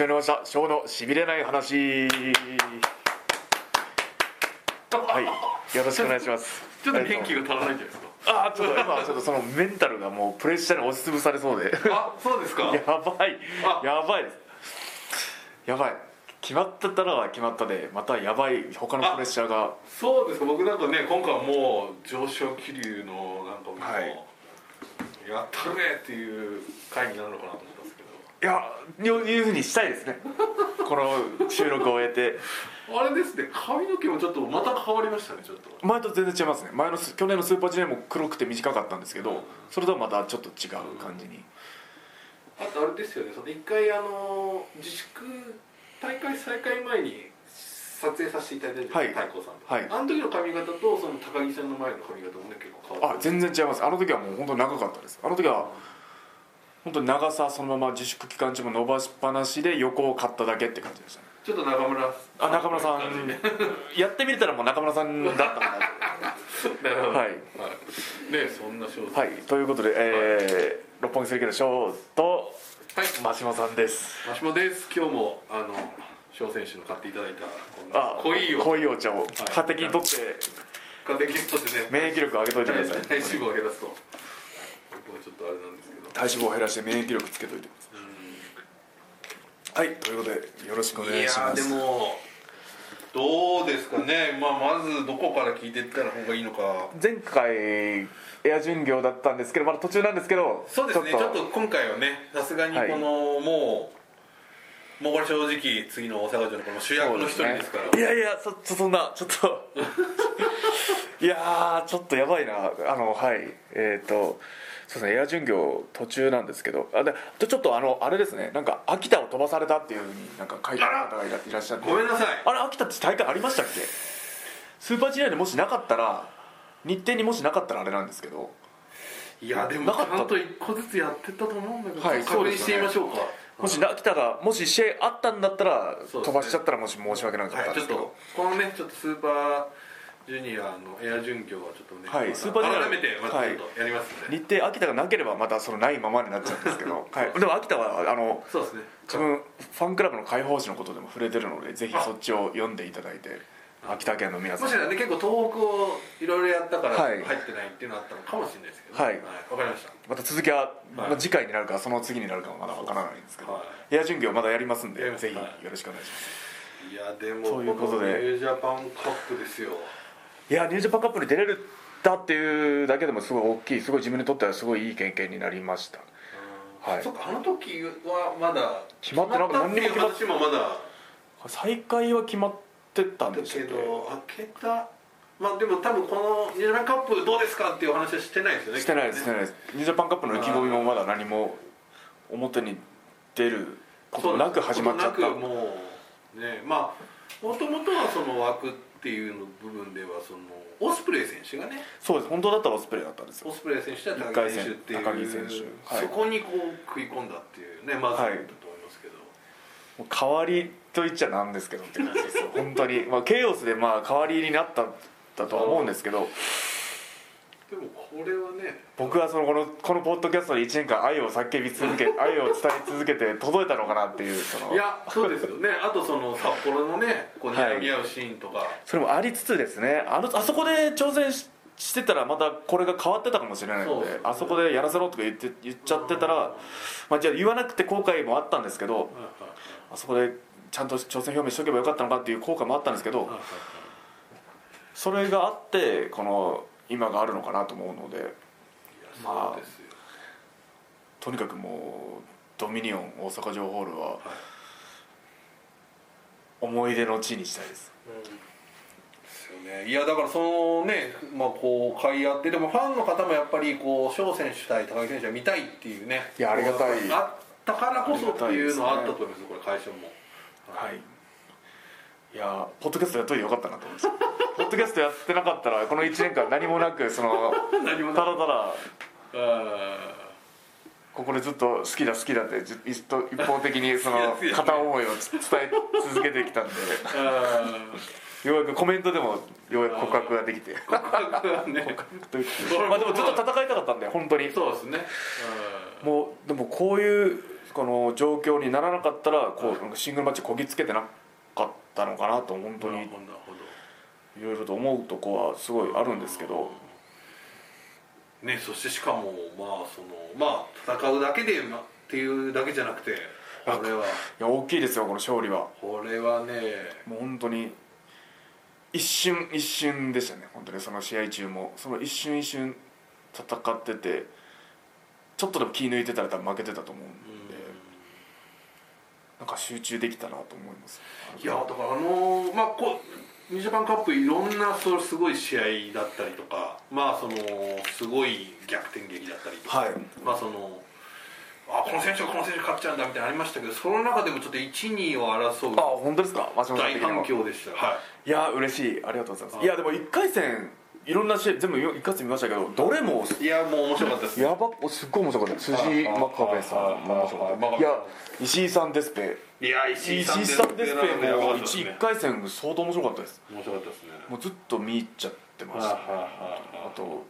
始まりました。ショーのしびれない話。はい。よろしくお願いします。ちょっと元気が足らないんじゃないですか？ああちょっと今ちょっとそのメンタルがもうプレッシャーに押しつぶされそうで。あそうですか？やばい。あ。やばいです。やばい。決まったたらは決まったでまたやばい他のプレッシャーが。そうですか。僕なんかね今回はもう上昇気流のなんかもう、はい。やったるねっていう回になるのかなと思ったんですけいやいうふうにしたいですね。この収録を終えて。どあれですね。髪の毛もちょっとまた変わりましたねちょっと。前と全然違いますね。前のス去年のスーパージュニアも黒くて短かったんですけどそれとはまたちょっと違う感じに。あとあれですよね。その一回あの自粛大会再開前に撮影させていただいたじゃないですか、はい。太鼓さんと、はい。あの時の髪型とその高木さんの前の髪型もね結構変わってあ全然違います。あの時はもう本当に長かったです。あの時は本当に長さそのまま自粛期間中も伸ばしっぱなしで横を買っただけって感じでしたね。ちょっと中村あ中村さん。やってみれたらもう中村さんだったかななるほどはい。ねそんな賞とはい。ということで、えー六本木セリケのショーとはい。真島さんです。マシモです。今日もあの翔選手の買っていただいたあ濃いを濃いお茶を家的にとって。買ってきとしてね。免疫力上げといてください。体脂肪を減らすと。僕はちょっとあれなんで体脂肪を減らして免疫力つけといてください。はいということでよろしくお願いしやーますでもどうですかね、まあ、まずどこから聞いていったら方がいいのか。前回エア巡業だったんですけどまだ途中なんですけどそうですね。ちょっと。今回はねさすがにこの、もうもうこれ正直次の大阪城のこの主役の一人ですから。いやいやそそそんなちょっと。いやーちょっとやばいな。あのはい。えっ、とそうですねエア巡業途中なんですけどあでちょっとあのあれですねなんか秋田を飛ばされたっていうふうになんか書いてある方がいらっしゃって。ごめんなさい。あれ秋田って大会ありましたっけ？スーパージュニアでもしなかったら日程にもしなかったらあれなんですけど。いやでもなかった。ちゃんと一個ずつやってたと思うんだけど、はい確認してみましょうか。もし秋田がもし試合あったんだったらね。飛ばしちゃったらもし申し訳なかったんですけど、とこのねちょっとスーパージュニアのエア準拠はちょっとね、はいスーパージュニア改めてまたちょっとやりますんで、日程秋田がなければまたそのないままになっちゃうんですけど、はい、でも秋田はあのそうですね。自分ファンクラブの開放誌のことでも触れてるのでぜひそっちを読んでいただいて秋田県の皆さん。もしかしたらね結構東北をいろいろやったからはい。入ってないっていうのあったのかもしれないですけど、はい。わかりました。また続きは、はい。まあ次回になるかその次になるかはまだわからないんですけど、はエア巡業まだやりますんでぜひよはいろしくお願いします、い。やでもそういうことで。ジャパンカップですよいやニュージャパンカップに出れるだっていうだけでもすごい大きいすごい自分にとってはすごいいい経験になりました。はい。そっかあの時はまだ決まってなかった。決まってもまだ。再開は決まってたんだでしたっけけど開けたまあでも多分このニュージャパンカップどうですかっていう話はしてないですよねしてないですしてないです。ニュージャパンカップの意気込みもまだ何も表に出ることなく始まっちゃった。もうね。まあもともとはその枠っていうの部分ではそのオスプレイ選手がねそうです。本当だったらオスプレイだったんですよ。オスプレイ選手と一高木選手っていう高木選手。はい。そこにこう食い込んだっていうねまずだと思いますけど、もう代わりと言っちゃなんですけどって感じですよ。本当に。まあケイオスでまあ代わりになっただとは思うんですけどでもこれはね僕はそのこのこのポッドキャストで1年間愛を叫び続け 愛を伝え続けて届いたのかなっていうその。いやそうですよね。あとその札幌のねこうはい睨み合うシーンとか、それもありつつですね。あのあそこで挑戦ししてたらまたこれが変わってたかもしれないのでね。あそこでやらせろとか言って言っちゃってたら、まあ、じゃあ言わなくて後悔もあったんですけどあそこでちゃんと挑戦表明しとけばよかったのかっていう後悔もあったんですけどそれがあってこの今があるのかなと思うのでまあとにかくもうドミニオン大阪城ホールは思い出の地にしたいです。いやだからそのねまあこう買い合ってでもファンの方もやっぱりこう翔選手対高木選手は見たいっていうねいやありがたい。あったからこそっていうのはあったと思いますこれ会社も。はいいやーポッドキャストやっといてよかったなと思います。ポッドキャストやってなかったらこの1年間何もなくその 何もただただあここでずっと好きだ好きだってず一と一方的に その片思いを伝え続けてきたんで。あようやくコメントでもようやく告白ができて。告白はね。まあでもずっと戦いたかったんで本当に。そうですね。もうでもこういうこの状況にならなかったらこうシングルマッチこぎつけてなかったのかなと本当にいろいろと思うとこはすごいあるんですけど。ねそしてしかもまあそのまあ戦うだけで、ま、っていうだけじゃなくてこれは。いや大きいですよこの勝利は。これはね。もう本当に一瞬一瞬でしたね本当に。その試合中も。その一瞬一瞬戦っててちょっとでも気抜いてたら多分負けてたと思うんでなんか集中できたなと思います。いやだからあのーまあこうニジャパンカップいろんなそうすごい試合だったりとかまあそのすごい逆転劇だったりとか、はい。まあそのあこの選手がこの選手勝っちゃうんだみたいなのありましたけどその中でもちょっと12位を争うあ本当ですか？大反響でしたはい。いや嬉しい。ありがとうございます。はい。いやでも1回戦いろんな試合全部1回戦見ましたけどどれもいやもう面白かったですやばすっごい面白かった。辻井真壁さんも面白かった。いや石井さんデスペいや石井さんデスペもったですね 1, 回戦相当面白かったです面白かったですねもうずっと見入っちゃってましたはいはいはいはいあと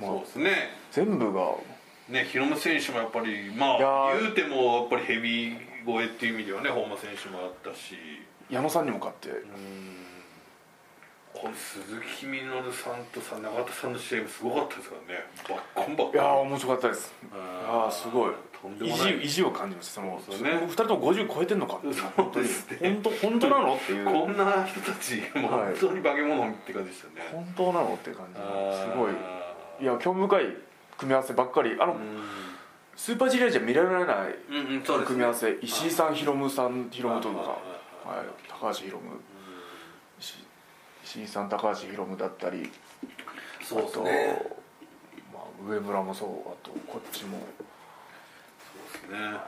そうですね全部がね、ヒロム選手もやっぱりまあー言うてもやっぱりヘビー超えっていう意味ではね本間選手もあったし矢野さんにも勝ってこの鈴木みのるさんとさ永田さんの試合もすごかったですからね。バッコンバッコン。いやー面白かったです。あーああすごい。意地意地を感じましたそのそね。2人とも50超えてんのかってそうですね。本当本当なのっていう。こんな人たちもうはい。本当に化け物って感じでしたね、本当なのっていう感じすごい。いや興味深い組み合わせばっかり。あの、うスーパージュニアじゃ見られないんうんうんそうですね。組み合わせ。石井さんヒロムさんヒロムとか、はいはい、高橋ヒロム。石石井さん高橋ヒロムだったりそうですあと、ねまあ、上村もそうあとこっちも。そうですね。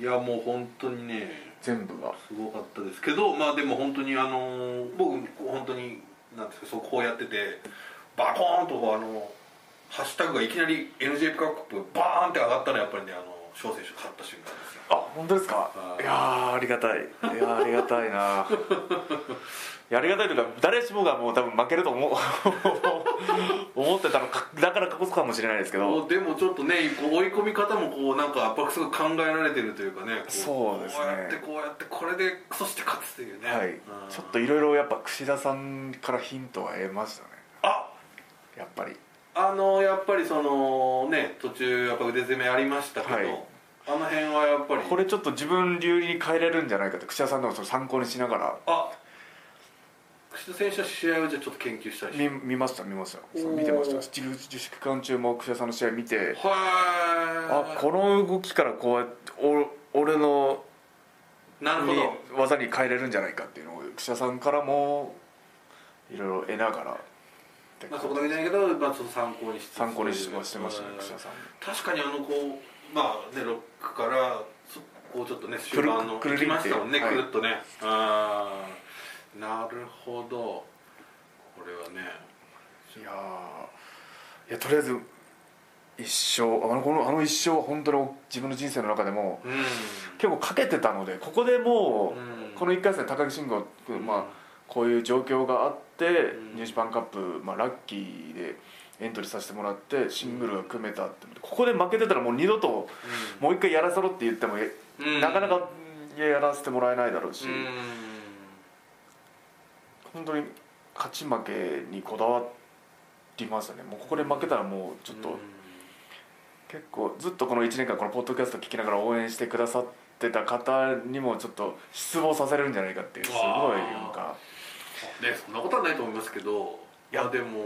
いやもう本当にね全部が。すごかったですけどまあでも本当にあのー僕本当になんですかそうこうやっててバコーンとあのハッシュタグがいきなり NJ カップバーンって上がったらやっぱりねあの翔選手勝った瞬間ですよ。あ本当ですか？はい。いやーありがたい。いやーありがたいない やありがたいというか誰しもがもう多分負けると思う。思ってたのかだからこそかもしれないですけど。でもちょっとねこう追い込み方もこうなんか圧迫すごい考えられてるというかねこそうですね。こうやってこうやってこれでそして勝つというねはいうんちょっといろいろやっぱ櫛田さんからヒントは得ましたねあやっぱりあのやっぱりそのね途中やっぱ腕攻めありましたけど、はいあの辺はやっぱりこれちょっと自分流に変えれるんじゃないかって櫛田さんでもその参考にしながらあ櫛田選手は試合をじゃあちょっと研究したりし。て見見ました見ました。見てました。自自粛期間中も櫛田さんの試合見て。はあこの動きからこうやってお俺のになるほど。技に変えれるんじゃないかっていうのを櫛田さんからもいろいろ得ながら。まあ、そこだけじゃないけど、まあ、参考にして参考にしてましたね。うん櫛田さん確かにあのこうまあねロックからそこうちょっとね終盤のくるりましたもんね、はい。くるっとね。ああなるほど。これはね。いやー。いやとりあえず一生。あのこのあの一生は本当に自分の人生の中でもうん。結構かけてたのでここでもう、うん。この1回戦高木慎吾君、まあ、こういう状況があって、ん。ニュージパンカップ、まあ、ラッキーでエントリーさせてもらってシングルが組めたって。ここで負けてたらもう二度ともう一回やらせろって言っても、なかなかやらせてもらえないだろうし、うん本当に勝ち負けにこだわりましたね。もうここで負けたらもうちょっと、結構ずっとこの1年間このポッドキャスト聞きながら応援してくださってた方にもちょっと失望させるんじゃないかっていうすごいなんかねそんなことはないと思いますけどいやでも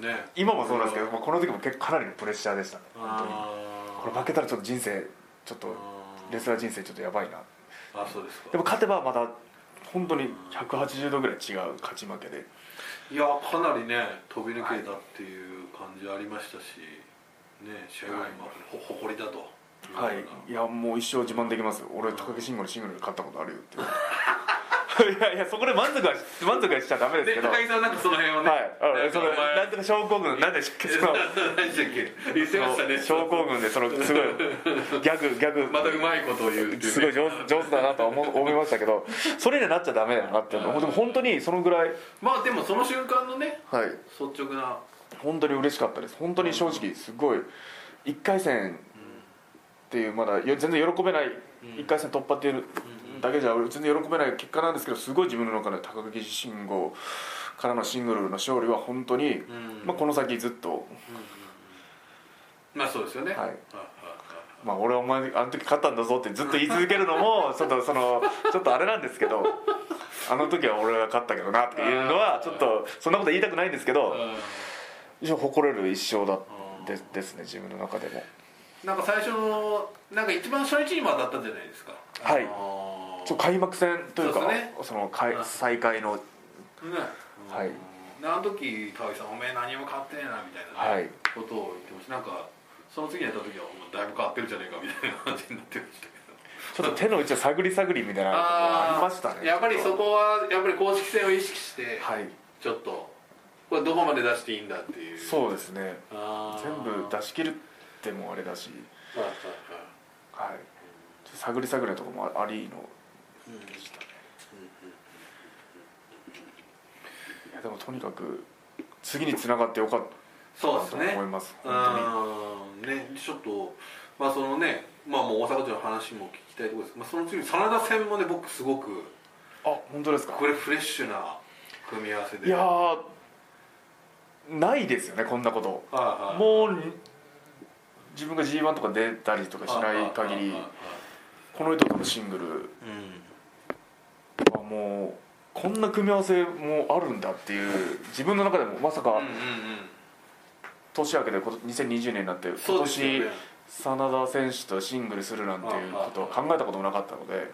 ね今もそうなんですけど、まあ、この時も結構かなりのプレッシャーでしたね。本当に。あこれ負けたらちょっと人生ちょっとレスラー人生ちょっとやばいな。あそうですか。でも勝てばまた本当に180度ぐらい違う勝ち負けで。いやかなりね飛び抜けたっていう感じありましたしね試合はまあほ誇りだと。はい。いやもう一生自慢できますよ。俺高木慎吾にシングルで勝ったことあるよって いやいやそこで満足は満足はしちゃダメですでけど。はい高木さんなんかその辺はねあそのなんとか症候群なんでし たっけその何でしたっけ言ってましたね。症候群でそのすごいギャグギャグ。またうまいことを言ううね。すごい上手上手だなとは思思いましたけどそれになっちゃダメだなってでも本当にそのぐらい。まあでもその瞬間のねはい。率直な。本当に嬉しかったです。本当に正直すごい。1回戦っっていうまだよ全然喜べない。1回戦突破っていうだけじゃ全然喜べない結果なんですけどすごい自分の中で高木慎吾からのシングルの勝利は本当に、うん。まあ、この先ずっと、まあそうですよね。はい。はいまあ、俺はお前あの時勝ったんだぞってずっと言い続けるのも ちょっとそのちょっとあれなんですけどあの時は俺が勝ったけどなっていうのはちょっとそんなこと言いたくないんですけど一応誇れる一勝だうんでですね自分の中でも。なんか最初のなんか一番初日にも当たったじゃないですか。はい。あのーちょ開幕戦というかその開再開のね。はい。であの時高木さん「おめえ何も変わってねえな」みたいなね、はい。ことを言ってました。なんかその次にやった時は「お前だいぶ変わってるじゃねえか」みたいな感じになってましたけど。ちょっと手の内を探り探りみたいなありましたねやっぱりそこはやっぱり公式戦を意識してはい。ちょっとこれどこまで出していいんだっていう。そうですね。全部出し切るってもあれだし。はいはい探り探りのところもありのうんでしたいやでもとにかく次につながってよかったと思います本うんねちょっとまあそのねまあもう大阪城の話も聞きたいところです、まあ、その次に真田戦もね僕すごくあ本当ですかこれフレッシュな組み合わせでいやないですよねこんなことはいはいもう自分が g 1とか出たりとかしない限りこの人とのシングルうんもうこんな組み合わせもあるんだっていう自分の中でもまさか年明けでこと2020年になって今年ね真田選手とシングルするなんていうことは考えたこともなかったので。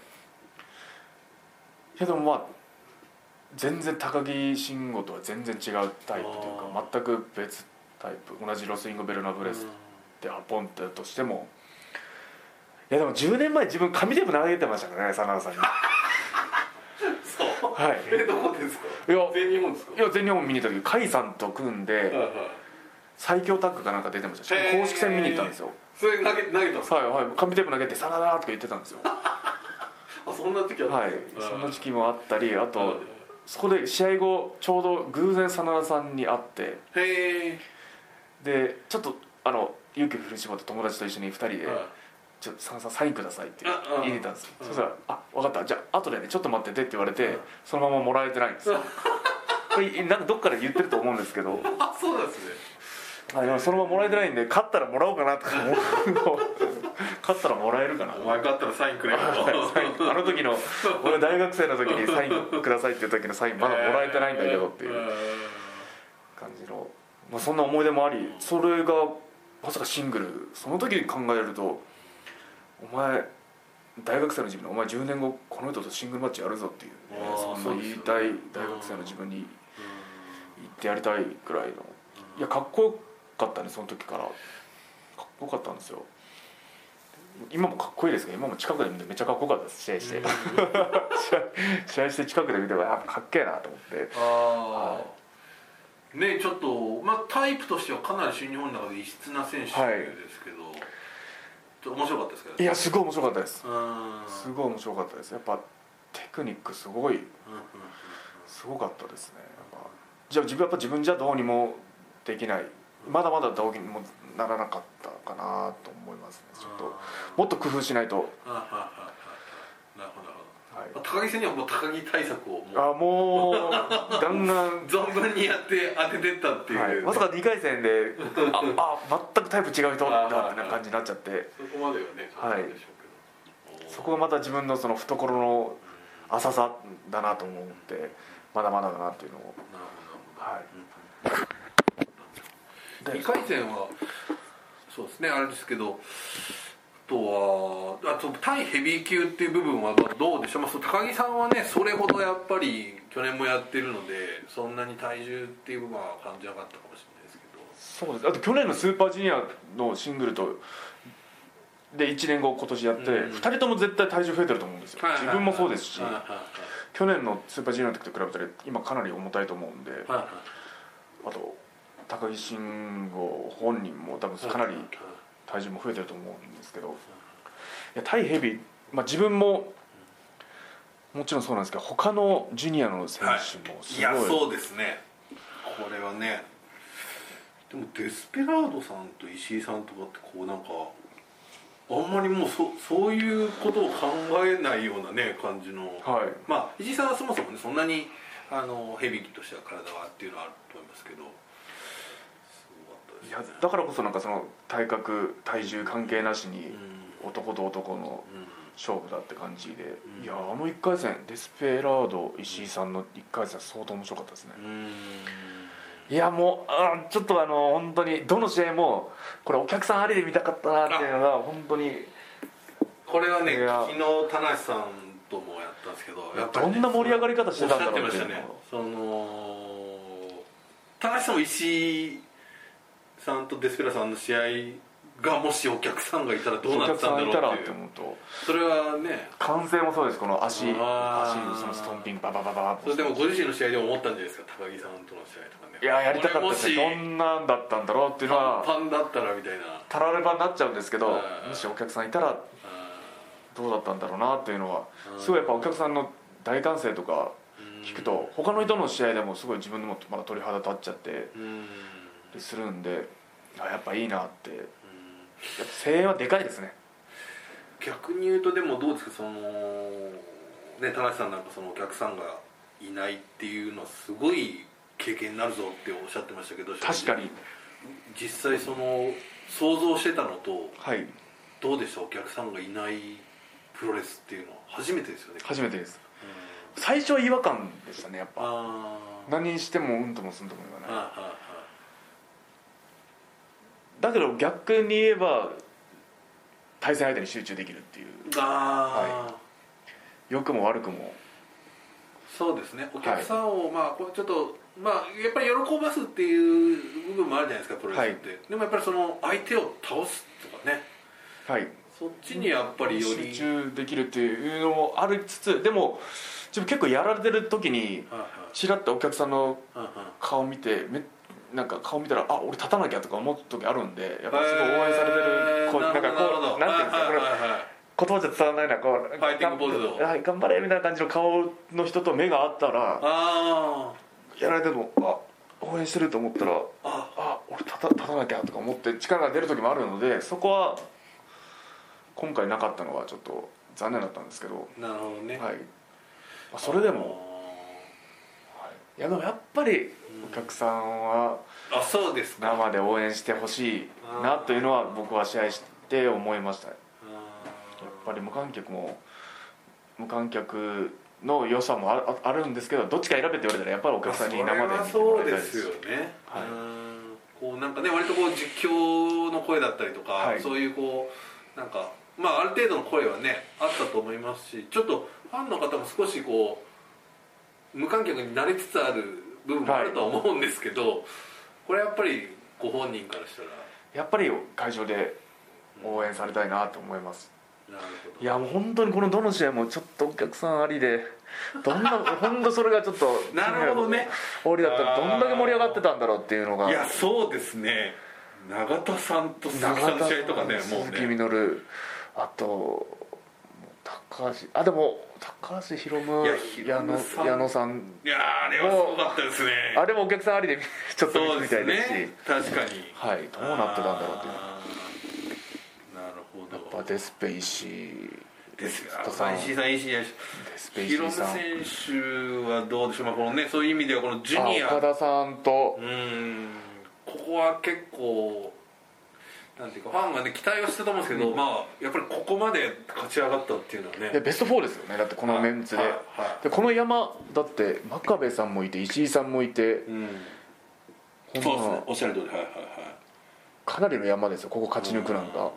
けどまあ全然高木慎吾とは全然違うタイプというか全く別タイプ。同じロスインゴ・ベルナブレスでアポンってとしても。いやでも10年前自分紙テープ投げてましたからね真田さんにはい。えどこですか？いや。全日本ですか？いや全日本見に行った時甲斐さんと組んではいはい。最強タッグかなんか出てました。公式戦見に行ったんですよ。それ投げ投げたんですか？はいはい。紙テープ投げて「真田だ!」とか言ってたんですよ。あそんな時あった？はい。そんな時期もあったりあはい。とそこで試合後ちょうど偶然真田さんに会ってへえでちょっとあの勇気を振り絞って友達と一緒に2人で「ちょっと真田さんサインください」って入れたんですよ。うん。そしたら「あ分かった。じゃあ後でねちょっと待ってて」って言われてうん。そのままもらえてないんですよ。これなんかどっかで言ってると思うんですけど。あそうなんですね。あでもそのままもらえてないんで勝ったらもらおうかなとか思う。勝ったらもらえるかな。お前勝ったらサインくれよ。あの時の俺大学生の時にサインくださいっていう時のサインまだもらえてないんだけどっていう。感じの、まあ、そんな思い出もありそれがまさかシングルその時に考えるとお前大学生の自分にお前10年後この人とシングルマッチやるぞっていう、ね。そんな言いたい大学生の自分に言ってやりたいぐらいの。いやかっこよかったねその時から。かっこよかったんですよ。今もかっこいいですけど今も近くで見てめっちゃかっこよかったです試合して、試合して近くで見てやっぱかっけえなと思って。ああねちょっとまあタイプとしてはかなり新日本の中で異質な選手ですけど、ちょっと面白かったですけどいやすごい面白かったです。うん。すごい面白かったです。やっぱテクニックすごいすごかったですね。やっぱ。じゃあ自分やっぱ自分じゃどうにもできない。まだまだどうにもならなかったかなと思いますね。ちょっともっと工夫しないと、高木戦にはもう高木対策をもうあもうガンガン。存分にやって当ててったっていう、はい、まさか2回戦でああ全くタイプ違う人だってな感じになっちゃって。そこまではねそうなんでしょうけど、そこがまた自分のその懐の浅さだなと思ってまだまだだなっていうのを。なるほどはい。2回戦はそうですねあれですけどあとはあと対ヘビー級っていう部分はまあどうでしょう、まあ、高木さんはねそれほどやっぱり去年もやってるのでそんなに体重っていう部分は感じなかったかもしれないですけど。そうです。あと去年のスーパージュニアのシングルとで1年後今年やって、うん。2人とも絶対体重増えてると思うんですよ、はいはいはい。自分もそうですし、はいはい去年のスーパージュニアの時と比べたら今かなり重たいと思うんで、はいはいあと高木慎吾本人も多分かなり体重も増えてると思うんですけどいや対ヘビー、まあ、自分ももちろんそうなんですけど他のジュニアの選手もすごい、いやそうですね。これはね。でもデスペラードさんと石井さんとかってこうなんかあんまりもうそそういうことを考えないようなね感じの、はい。まあ石井さんはそもそもねそんなにあのヘビーとしては体はっていうのはあると思いますけどいやだからこそなんかその体格体重関係なしにうん。男と男のうん。勝負だって感じで、うん。いやあの1回戦デスペラード石井さんの1回戦相当面白かったですね、うん。いやもうあーちょっとあの本当にどの試合もこれお客さんありで見たかったなっていうのが本当にこれはね昨日田無さんともやったんですけどやっぱりねどんな盛り上がり方してたんだろうおってましたね。その田無さんも石井さんとデスペラさんの試合がもしお客さんがいたらどうおなってたんだろうっていて思うとそれはね。歓声もそうです。この足足そのストンピンバババババそれでもご自身の試合でも思ったんじゃないですか高木さんとの試合とかねいややりたかったですねどんなんだったんだろうっていうのはパンだったらみたいなたらればになっちゃうんですけどうんもしお客さんいたらあどうだったんだろうなっていうのはうんすごいやっぱお客さんの大歓声とかー聞くと他の人の試合でもすごい自分でもまだ鳥肌立っちゃってうんするんであやっぱいいなって。やっうんぱ声援はでかいですね。逆に言うとでもどうですかそのね田無さんなんかそのお客さんがいないっていうのはすごい経験になるぞっておっしゃってましたけど確かに。実際その想像してたのとはい。どうでしたお客さんがいないプロレスっていうのは初めてですよね。初めてです。うん。最初は違和感でしたねやっぱ。何にしてもうんともすんとも言わない。はあはだけど逆に言えば対戦相手に集中できるっていう。あはああ良くも悪くも。そうですね。お客さんを、まあこれちょっとまあやっぱり喜ばすっていう部分もあるじゃないですかプロレスって、でもやっぱりその相手を倒すとかね。はい。そっちにやっぱりより、集中できるっていうのもありつつでも自分結構やられてる時にはいはい。ちらっとお客さんのはいはい。顔見てめなんか顔見たらあ俺立たなきゃとか思う時あるんでやっぱすごい応援されてるこうなんかこうなんていうんですかこれ言葉じゃ伝わらないなこうファイティングポーズを。はい頑張れみたいな感じの顔の人と目が合ったらあやられてるのあ応援してると思ったらーあ。あ俺立た立たなきゃとか思って力が出る時もあるのでそこは今回なかったのはちょっと残念だったんですけど、なるほどね。はい。まあ、それでもいやでもやっぱりお客さんは生で応援してほしいなというのは僕は試合して思いましたやっぱり無観客も無観客の良さもあああるんですけどどっちか選べって言われたらやっぱりお客さんに生で見てそうでですすよね、はい。うん。こうなんかね割とこう実況の声だったりとか、はい。そういうこうなんかまあある程度の声はねあったと思いますしちょっとファンの方も少しこう無観客に慣れつつある部分もあるとは思うんですけど、これやっぱりご本人からしたら。やっぱり会場で応援されたいなと思います。なるほど。いやもう本当にこのどの試合もちょっとお客さんありでどんな 本当それがちょっとなるほどね。俺だったらどんだけ盛り上がってたんだろうっていうのが。いやそうですね。永田さんと鈴木さんの試合とかねもう鈴木あと高橋。あでも高橋宏夢いや矢野矢野さん。いやーあれはすごかったですね。あれもお客さんありで ちょっと見てみたいですし。ね。確かに。はい。どうなってたんだろうっていう。なるほど。やっぱデスペ石井ですがトさん。石井さん石井さん。夢選手はどうでしょう、まあ、このねそういう意味ではこのジュニア。あ岡田さんと。うん。ここは結構なんていうかファンがね期待はしてたと思うんですけど、まあやっぱりここまで勝ち上がったっていうのはね。ベスト4ですよね。だってこのメンツで,、はい。はい。でこの山だって真壁さんもいて石井さんもいてうん。そうですね。まおっしゃる通り。はいはいはい。かなりの山ですよここ勝ち抜くなんか。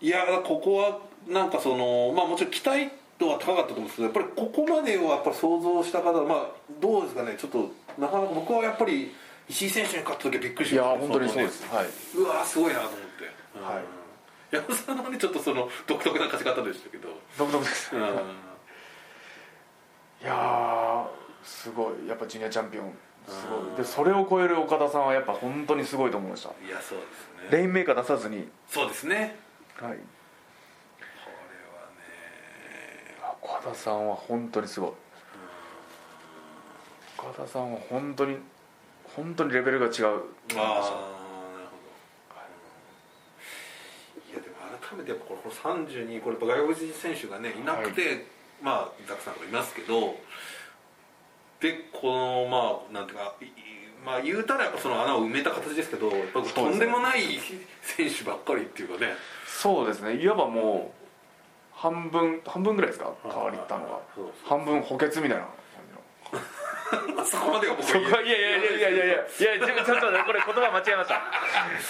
いやここはなんかそのまあもちろん期待度は高かったと思うんですけどやっぱりここまでをやっぱ想像した方まあどうですかね。ちょっとなかなか僕はやっぱり石井選手に勝った時はびっくりいしました。や本当にそうです。はい。うわーすごいなと思って、はい。山本さんのはねちょっとその独特な勝ち方でしたけど、独特です。うん。いやーすごい。やっぱジュニアチャンピオンすごい。でそれを超える岡田さんはやっぱ本当にすごいと思いました。いやそうですね。レインメーカー出さずに。そうですね。はい。これはね。あ岡田さんは本当にすごい。岡田さんは本当に本当にレベルが違う。ああなるほど。改めてやっぱこれこれ32これ外国人選手がねいなくて、まあザックさんいますけどでこのまあなんていうかいいまあ言うたらやっぱその穴を埋めた形ですけどやっぱとんでもない選手ばっかりっていうかね。そうですね。いわばもう半分半分ぐらいですか？い。変わりったのが。半分補欠みたいな そこまでは僕はいやいやいやいやいやいやいやちょっとねこれ言葉間違えました。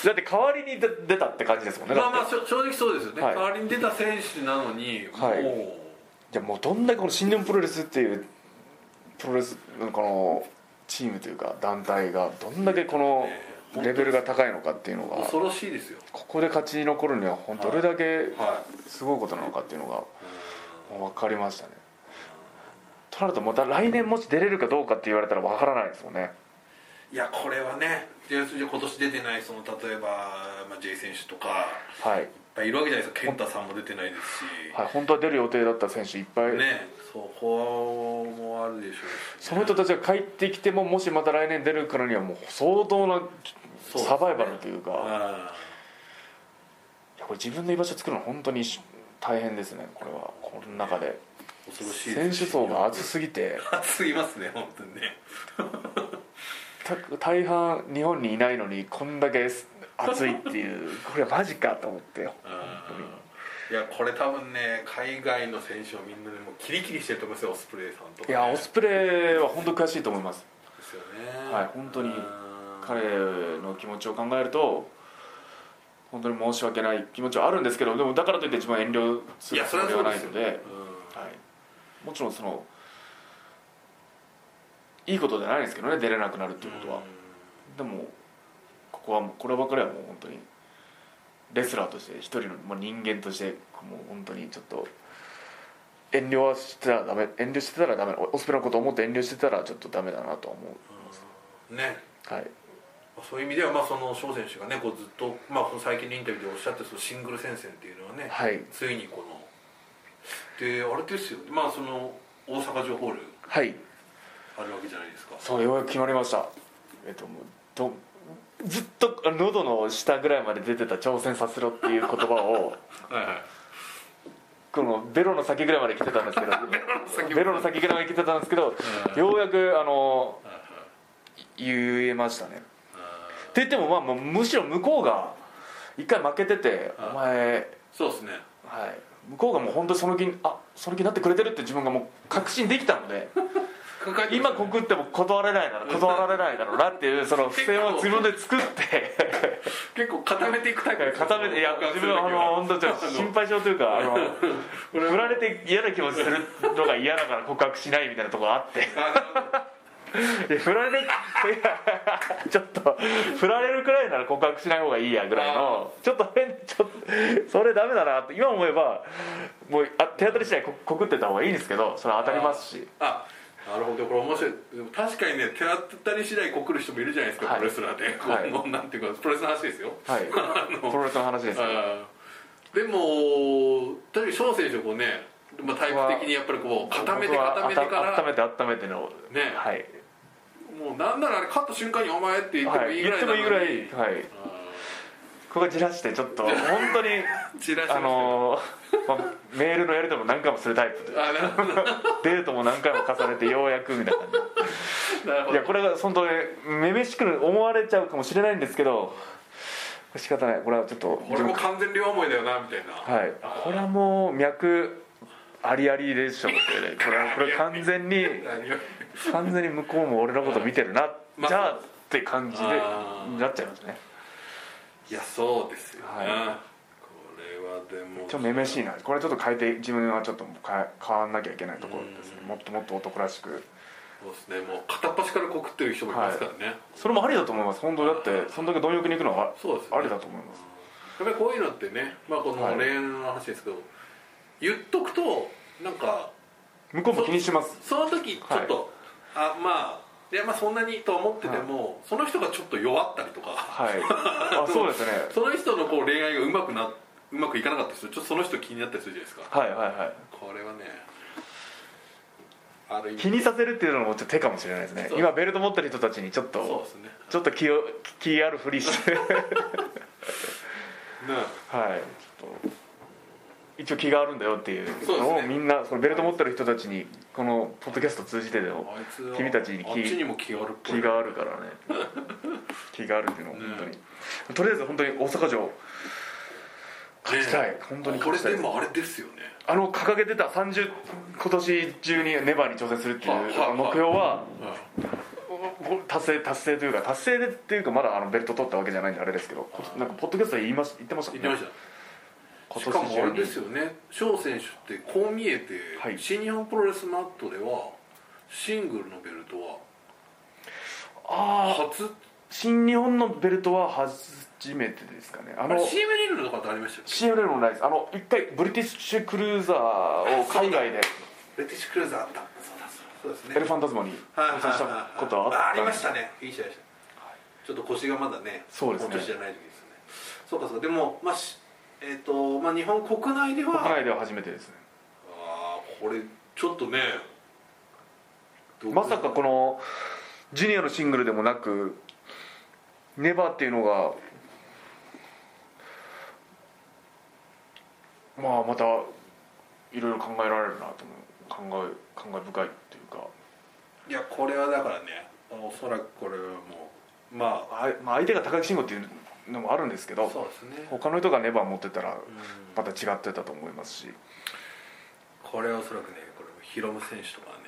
だって代わりに出出たって感じですもんねまあまあ正直そうですよね、はい。代わりに出た選手なのに、はい。もういやもうどんだけこの新日本プロレスっていうプロレスのこのチームというか団体がどんだけこのねレベルが高いのかっていうのが恐ろしいですよ。ここで勝ち残るには本当どれだけはすごいことなのかっていうのが分かりましたねとなるとまた来年もし出れるかどうかって言われたら分からないですもんね。いやこれはね今年出てないその例えば、まあ、J 選手とかはい、いっぱいいるわけじゃないですか。健太さんも出てないですし、はい、本当は出る予定だった選手いっぱい、ねそこもあるでしょうし、ね、その人たちが帰ってきてももしまた来年出るからにはもう相当なサバイバルというか。あい。やこれ自分の居場所作るの本当に大変ですねこれは。この中で。ー恐ろしい選手層が厚すぎて。熱すぎますね本当にね。た大半日本にいないのにこんだけ熱いっていう。これはマジかと思っていやこれ多分ね海外の選手をみんなでもうキリキリしてると思いますよオスプレイさんとか、ね、いやオスプレイは本当悔しいと思います。ですよね。はい本当にうん。彼の気持ちを考えると本当に申し訳ない気持ちはあるんですけどでもだからといって自分は遠慮するつもではないので、はい、もちろんそのいいことじゃないですけどね出れなくなるっていうことは、でもここはもうこればかりはもう本当にレスラーとして一人の、まあ、人間としてもう本当にちょっと遠慮はしてたらダメ遠慮してたらダメオスプレイのことを思って遠慮してたらちょっとダメだなとは思うんねうはい。そういう意味ではまあその翔選手がねこうずっと、まあ、最近のインタビューでおっしゃってそのシングル戦線っていうのはね、はい。ついにこのであれですよ。まあその大阪城ホール。はい。あるわけじゃないですか。そうようやく決まりました。えっとどずっと喉の下ぐらいまで出てた挑戦させろっていう言葉を はいはい。このベロの先ぐらいまで来てたんですけど ベロの先ぐらい。まで来てたんですけどようやくあの言えましたね。って言ってもまあむしろ向こうが一回負けててはいお前そうですね。はい向こうがもう本当にその気にあその気になってくれてるって自分がもう確信できたので 今告っても断れないだろ断られないだろうなっていうその 付箋を自分で作って 結構固めていくタイプ。固めていや自分はあの本当ちょっと心配性というかあの振られて嫌な気持ちするのが嫌だから告白しないみたいなところがあって振られいやちょっと振られるくらいなら告白しない方がいいやぐらいのちょっと変ちょっとそれダメだなって今思えばもうあ手当たり次第こ告ってた方がいいんですけどそれは当たりますし。あなるほどこれ面白い。でも確かにね手当たり次第告る人もいるじゃないですか、はい。プロレスラーで、はい。もうなんていうかプロレスの話ですよ。はい。プロレスの話です。でも確かに翔選手こうね、まあ、タイプ的にやっぱりこう固めて固めてから温めて温めてのね。はい、もうなんならあれ勝った瞬間に「お前」って言ってもはいい、いぐらいなのに、言ってもいいぐらいはい。ここじらしてちょっと本当にあのーまあ、メールのやり取りも何回もするタイプデートも何回も重ねてようやくみたいな。いやこれが本当にめめしく思われちゃうかもしれないんですけど仕方ない。これはちょっっと俺も完全両思いだよなみたいな。はい。これはもう脈ありありでしょうってね。これはこれ完全に完全に向こうも俺のこと見てるな。まあじゃあって感じでなっちゃいますね。いやそうですよね、はい。これはでも。ちょっとめめしいな。これちょっと変えて自分はちょっと変わんなきゃいけないところですね。うんもっともっと男らしく。そうですね。もう片っ端から告ってる人もいますからね、それもありだと思います。本当だってそんだけ貪欲に行くのはありだと思います。やっぱりこういうのってね、まあ、このはい。恋愛の話ですけど、言っとくとなんか向こうも気にします。その時ちょっと、あまあいやまあそんなにと思ってても、その人がちょっと弱ったりとか。はい。あそうですね。その人のこう恋愛がうまくなうまくいかなかった人ちょっとその人気になったりするじゃないですか。はいはいはい。これはねある意味。気にさせるっていうのもちょっと手かもしれないですね。今ベルト持ってる人たちにちょっそうとですね。ちょっと気を 気あるふりして。ねはい。ちょっと一応気があるんだよっていうのをみんなそのベルト持ってる人たちにこのポッドキャスト通じてでも君たちにあっちにも気がある気があるからね。気があるっていうのを本当に、とりあえず本当に大阪城勝ちたい、ね本当にこれ勝ちたい。ですでもあれですよね。あの掲げてた30今年中にネバーに挑戦するっていう目標はうん。達成達成というか達成でっていうかまだあのベルト取ったわけじゃないんであれですけどなんかポッドキャストで言いまし言ってました言ってました。今しかもあれですよね。翔選手ってこう見えて、はい。新日本プロレスマットではシングルのベルトはああ初？新日本のベルトは初めてですかね。あの CMLL とかってありましたっけ？CML もないです。あの一回ブリティッシュクルーザーを海外で。ブリティッシュクルーザーあった。そうだそうですねエレファンタズマにはい挑戦したことはあった。ありましたね。いい試合でした。ちょっと腰がまだねそうですね。じゃない時ですね。そうかそうか。でもまあしえっ、とまあ日本国内では国内では初めてですね。ああこれちょっとねまさかこのジュニアのシングルでもなくネバーっていうのがまあまたいろいろ考えられるなと思う。考え感慨深いっていうか。いやこれはだからねおそらくこれはもうまああまあ相手が高木慎吾っていうのもあるんですけどそうですね。他の人がネバー持ってたらうん。また違ってたと思いますし。これはおそらくねこれヒロム選手とかはね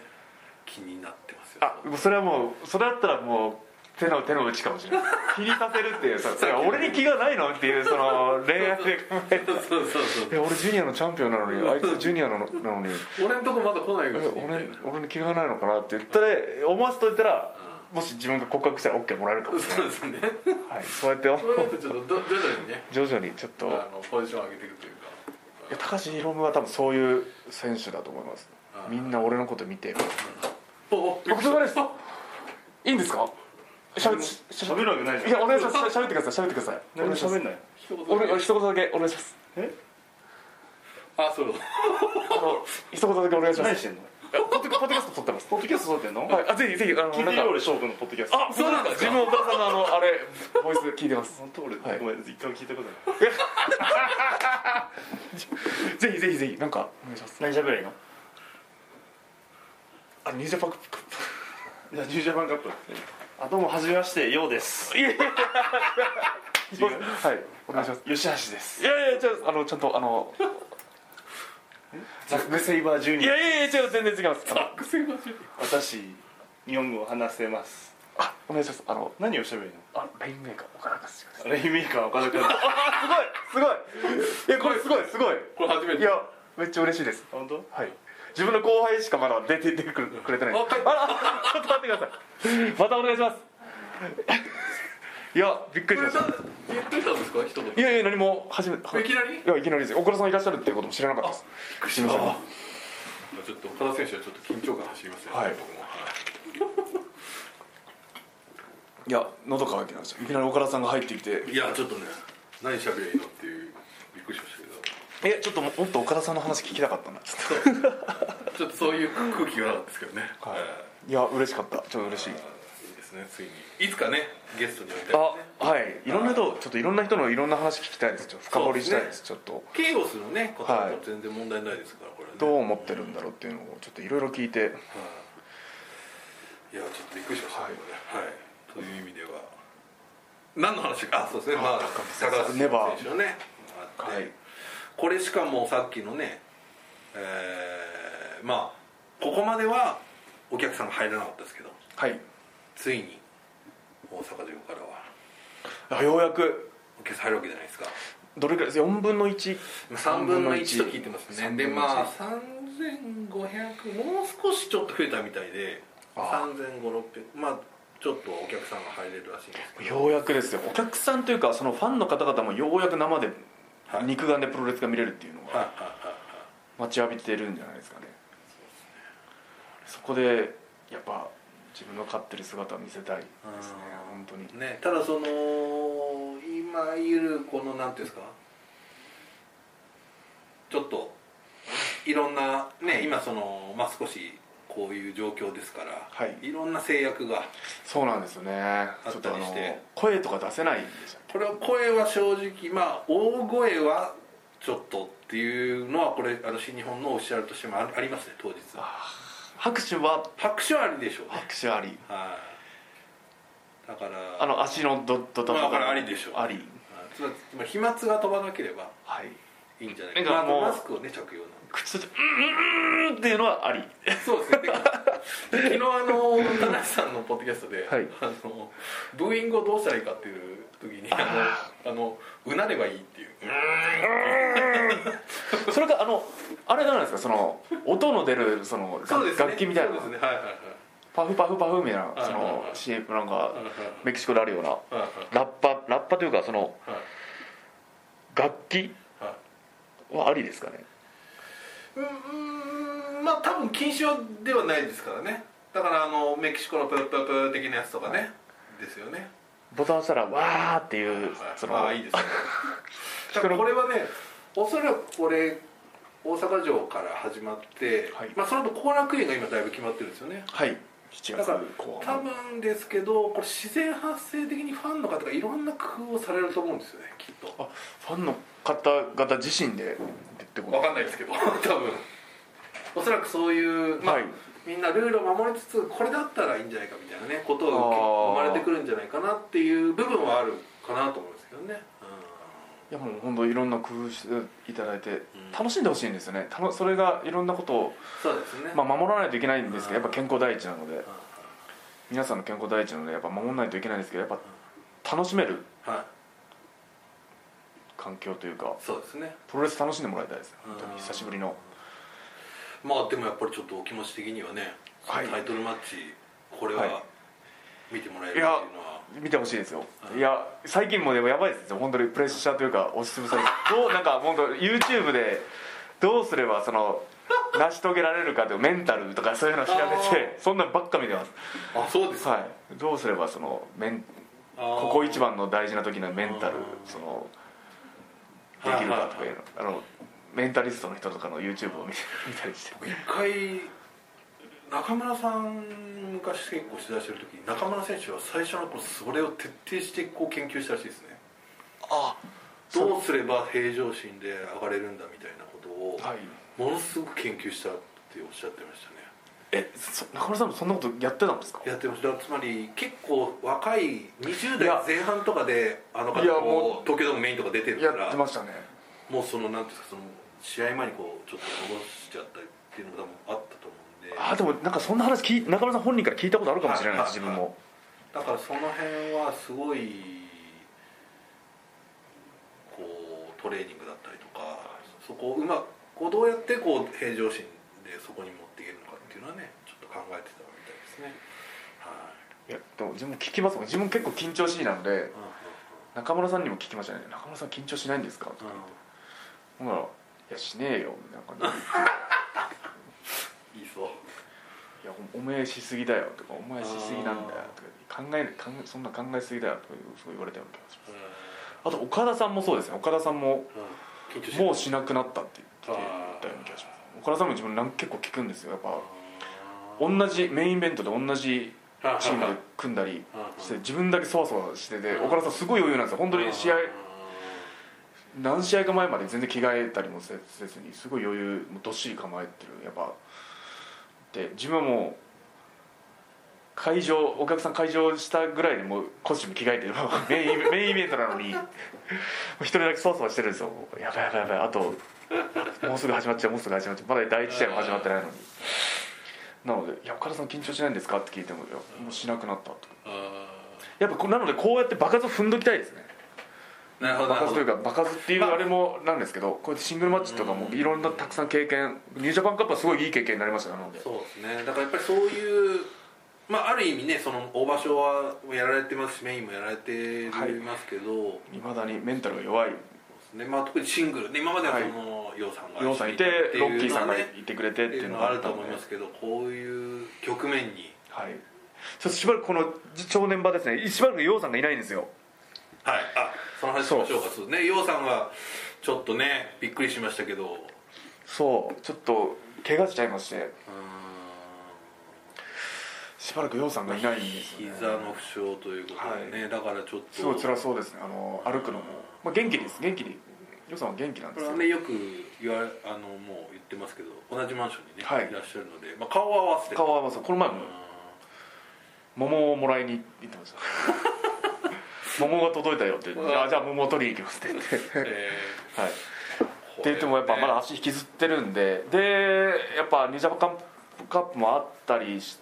気になってますよ。あそれはもうそれだったらもう手の手の内かもしれない。気にさせるっていうさそれは俺に気がないのっていうその恋愛で。考えてそうそうそう。俺ジュニアのチャンピオンなのにあいつジュニアなのなのに。俺のとこまだ来ないえよ俺俺に気がないのかなって言ったら思わせといたらもし自分が告白したら OK もらえるかもしれない、そうですね。はい、そうやってそうやってちょっとど徐々にね徐々にちょっと。いあのポジションを上げていくというか。や高橋宏夢は多分そういう選手だと思います。あみんな俺のこと見ておおお疲れ様ですいいんですかしゃべしゃ喋るわけないじゃんいやお願いしますしゃべってくださいしゃべってください何も喋んない一言俺だけ一言だけお願いしますあそうあの一言だけお願いします何してんのポッドキャスト撮ってます。ポッドキャスト撮ってんの？はい。あぜひぜひあの聞いてる俺翔くんのポッドキャスト。あそうなんですか。自分岡田さんのあのあれボイス聞いてます。本当俺、はいごめん一回も聞いたことない。ぜひぜひぜひなんかお願いします。何喋ればいいの？あニュージャパンじゃあニュージャパンカップ。あどうもはじめましてようです。いやいやはい。お願いします。吉橋です。いやいやじゃああのちゃんとあのザック・セイバージュいニア。やいやいや違う全然違います。あの私日本語を話せます。あお願いします。あの何を喋るの？あレインメーカー岡田です。レインメーカー岡田君あすごいすごい。いやこれすごい。すごいこれ初めて。いやめっちゃ嬉しいです。本当？はい。自分の後輩しかまだ出て出てくれくれてない。あはい。あらちょっと待ってくださいまたお願いしますいやびっくりしました。言ってたんですか？一言。いやいや何も初めていきなり？いやいきなりです。岡田さんいらっしゃるっていうことも知らなかったです。びっくりしたちょっと岡田選手はちょっと緊張感走りますよ。ねはい僕も。いや喉乾きなんですよいきなり岡田さんが入ってきて。いやちょっとね何喋りゃいいのっていうびっくりしましたけど。えちょっとももっと岡田さんの話聞きたかったな。ちょっちょっとそういう空気がなかったですけどね。と、はい。えいや嬉しかった。ちょっと嬉しいですねついに。いつかねゲストに呼びたいあはい。いろんな人ちょっといろんな人のいろんな話聞きたいです。ちょっと深掘りしたいです。ちょっと。ケイオスのねことははい全然問題ないですからこれね。どう思ってるんだろうっていうのをちょっといろいろ聞いて。はい。いやちょっとびっくりしましたねはい。はい。という意味では。何の話か。あそうですね。まあ高高橋橋ネバー。選手のねあって、はい。これしかもさっきのねえーまあここまではお客さんが入らなかったですけど。はいついに大阪城からは。あようやくお客さん入るわけじゃないですか。どれくらいです？4分の1 3分の1と聞いてますね。3で分の1まあ3500もう少しちょっと増えたみたいであ3500600まあちょっとお客さんが入れるらしいんですけど。ようやくですよ。お客さんというかそのファンの方々もようやく生ではい。肉眼でプロレスが見れるっていうのがは待ちわびてるんじゃないですかね。そこでやっぱ自分の勝ってる姿を見せたいですねうん本当に。ね、ただその今いるこのなんていうんですかちょっといろんなね今そのまあ少しこういう状況ですから、はい。ろんな制約が。そうなんですよね。ったりちょっとあのして声とか出せないんですよこれは声は正直まあ大声はちょっとっていうのはこれあの新日本のオフィシャルとしてもあありますね当日拍手は？拍手はありでしょうね。拍手あり。はい。だからあの足のドットとまあだからありでしょうあり。はい。つまり飛沫が飛ばなければはい。いいんじゃないか。な、マスクをね着用な口うんうんうんっていうのはあり。そうですね。で昨日あの田中さんのポッドキャストで、はい。あのブーイングをどうしたらいいかっていう時にあのあのうなればいいっていう。それがあのあれなんですかその音の出るそのそうですね。楽器みたいな。そうですね。はいはいはい。パフパフパフみたいなはいその CM なんかはいメキシコであるようなラッパラッパというかそのはい。楽器はい。はありですかね？うーんまあ多分禁止はではないですからね。だからあのメキシコのプープープー的なやつとかね。ですよね。ボタン押したらわーっていうそのああいいですね これはねおそらくこれ大阪城から始まって、はい。まあ、その後後楽園が今だいぶ決まってるんですよね。はい。7月だから多分ですけどこれ自然発生的にファンの方がいろんな工夫をされると思うんですよねきっと。あファンの方々自身でってこと分かんないですけど 多分。おそらくそういう、まあはい。みんなルールを守りつつこれだったらいいんじゃないかみたいなねことを生まれてくるんじゃないかなっていう部分はあるかなと思うんですけどね、いやもう本当いろんな工夫していただいてん楽しんでほしいんですよね。たのそれがいろんなことを、そうですね、まあ、守らないといけないんですけどやっぱ健康第一なので。うん皆さんの健康第一なのでやっぱ守らないといけないんですけどやっぱ楽しめるはい環境というかそうですね。プロレス楽しんでもらいたいです本当うん。に久しぶりの。まあでもやっぱりちょっとお気持ち的にはね、はい。タイトルマッチこれはは見てもらえるっていうのは、見てほしいですよ。はいいや最近もでもやばいですよ。本当にプレッシャーというか押しつぶされて。どうなんか本当 YouTube でどうすればその成し遂げられるかというメンタルとかそういうのを調べてそんなんばっか見てます。あそうですか、はい。どうすればそのメンここ一番の大事な時のメンタルそのできるかとかいうの。あのメンタリストの人とかの YouTube を見たりして。一回中村さん昔結構取材してる時に中村選手は最初の頃それを徹底してこう研究したらしいですね。あどうすれば平常心で上がれるんだみたいなことをはい。ものすごく研究したっておっしゃってましたねえそ中村さんもそんなことやってたんですか？やってました。つまり結構若い20いや。代前半とかであの方も東京ドームメインとか出てるかやらってましたね。もうそのなんていうんですかその試合前にこうちょっと戻しちゃったりっていうのが多分あったと思うんで。あでもなんかそんな話聞い中村さん本人から聞いたことあるかもしれないですはい自分もだからその辺はすごいこうトレーニングだったりとかそこをうまこうどうやってこう平常心でそこに持ねちょっと考えてたみたいですね。はい。やでも自分も聞きますもん。自分結構緊張しいなのでい、中村さんにも聞きましたね。中村さん緊張しないんですか？とかほんなら「いやしねえよ」みたいな感じで。いいそう「いやおおめえしすぎだよ」とか「お前しすぎなんだよ」とか考え考えそんな考えすぎだよ。とかそう言われたような気がします。あと岡田さんもそうですね。岡田さんももうしなくなったって言ってたような気がします。岡田さんも自分結構聞くんですよ。やっぱ同じメインイベントで同じチームで組んだりして自分だけそわそわしてて岡田さんすごい余裕なんですよ。本当に試合何試合か前まで全然着替えたりもせせずにすごい余裕もうどっしり構えてる。やっぱで自分はもう会場お客さん会場したぐらいでもうコスチューム着替えてるメインメインイベントなのに一人だけそわそわしてるんですよ。やばいやばいやばい。あともうすぐ始まっちゃうもうすぐ始まっちゃう。まだ第一試合も始まってないのになので「いや岡田さん緊張しないんですか?」って聞いても「いやもうしなくなった」と。かやっぱこなのでこうやって場数踏んどきたいですね。なるほど場数というか場数っていうあれもなんですけどこうやってシングルマッチとかもいろんなたくさん経験ニュージャパンカップはすごいいい経験になりましたよなのでそうですね。だからやっぱりそういうまあある意味ねその大場所はやられてますしメインもやられてますけど、い。まだにメンタルが弱いね。まあ、特にシングル。で今まではその楊、さんがさんいてロッキーさんがいてくれてっていううのはあると思いますけどこういう局面に。はい。ちょっとしばらくこの正念場ですね。しばらくヨウさんがいないんですよ。はい。あその話しましょうか。そうね。楊さんがちょっとねびっくりしましたけど。うそう。ちょっと怪我しちゃいまして。ーん。しばらくヨウさんがいないんですよ、ね、膝の負傷ということでね、だからちょっと。すごい辛そうですね。あの歩くのも、まあ、元気です。元気によさんは元気なんこですよ。れはねよく言われあのもう言ってますけど同じマンションにね、はい。い、らっしゃるので、まあ、顔は合わせて。顔は合わせこの前うん。も桃をもらいに行ってました。桃が届いたよって。あじゃあ桃を取りに行きますって。言ってえはいー。って言ってもやっぱまだ足引きずってるんで。でやっぱニジャパンカップもあったりし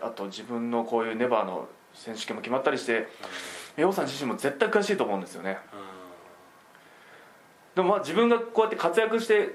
あと自分のこういうネバーの選手権も決まったりして洋さん自身も絶対悔しいと思うんですよねでもまあ自分がこうやって活躍して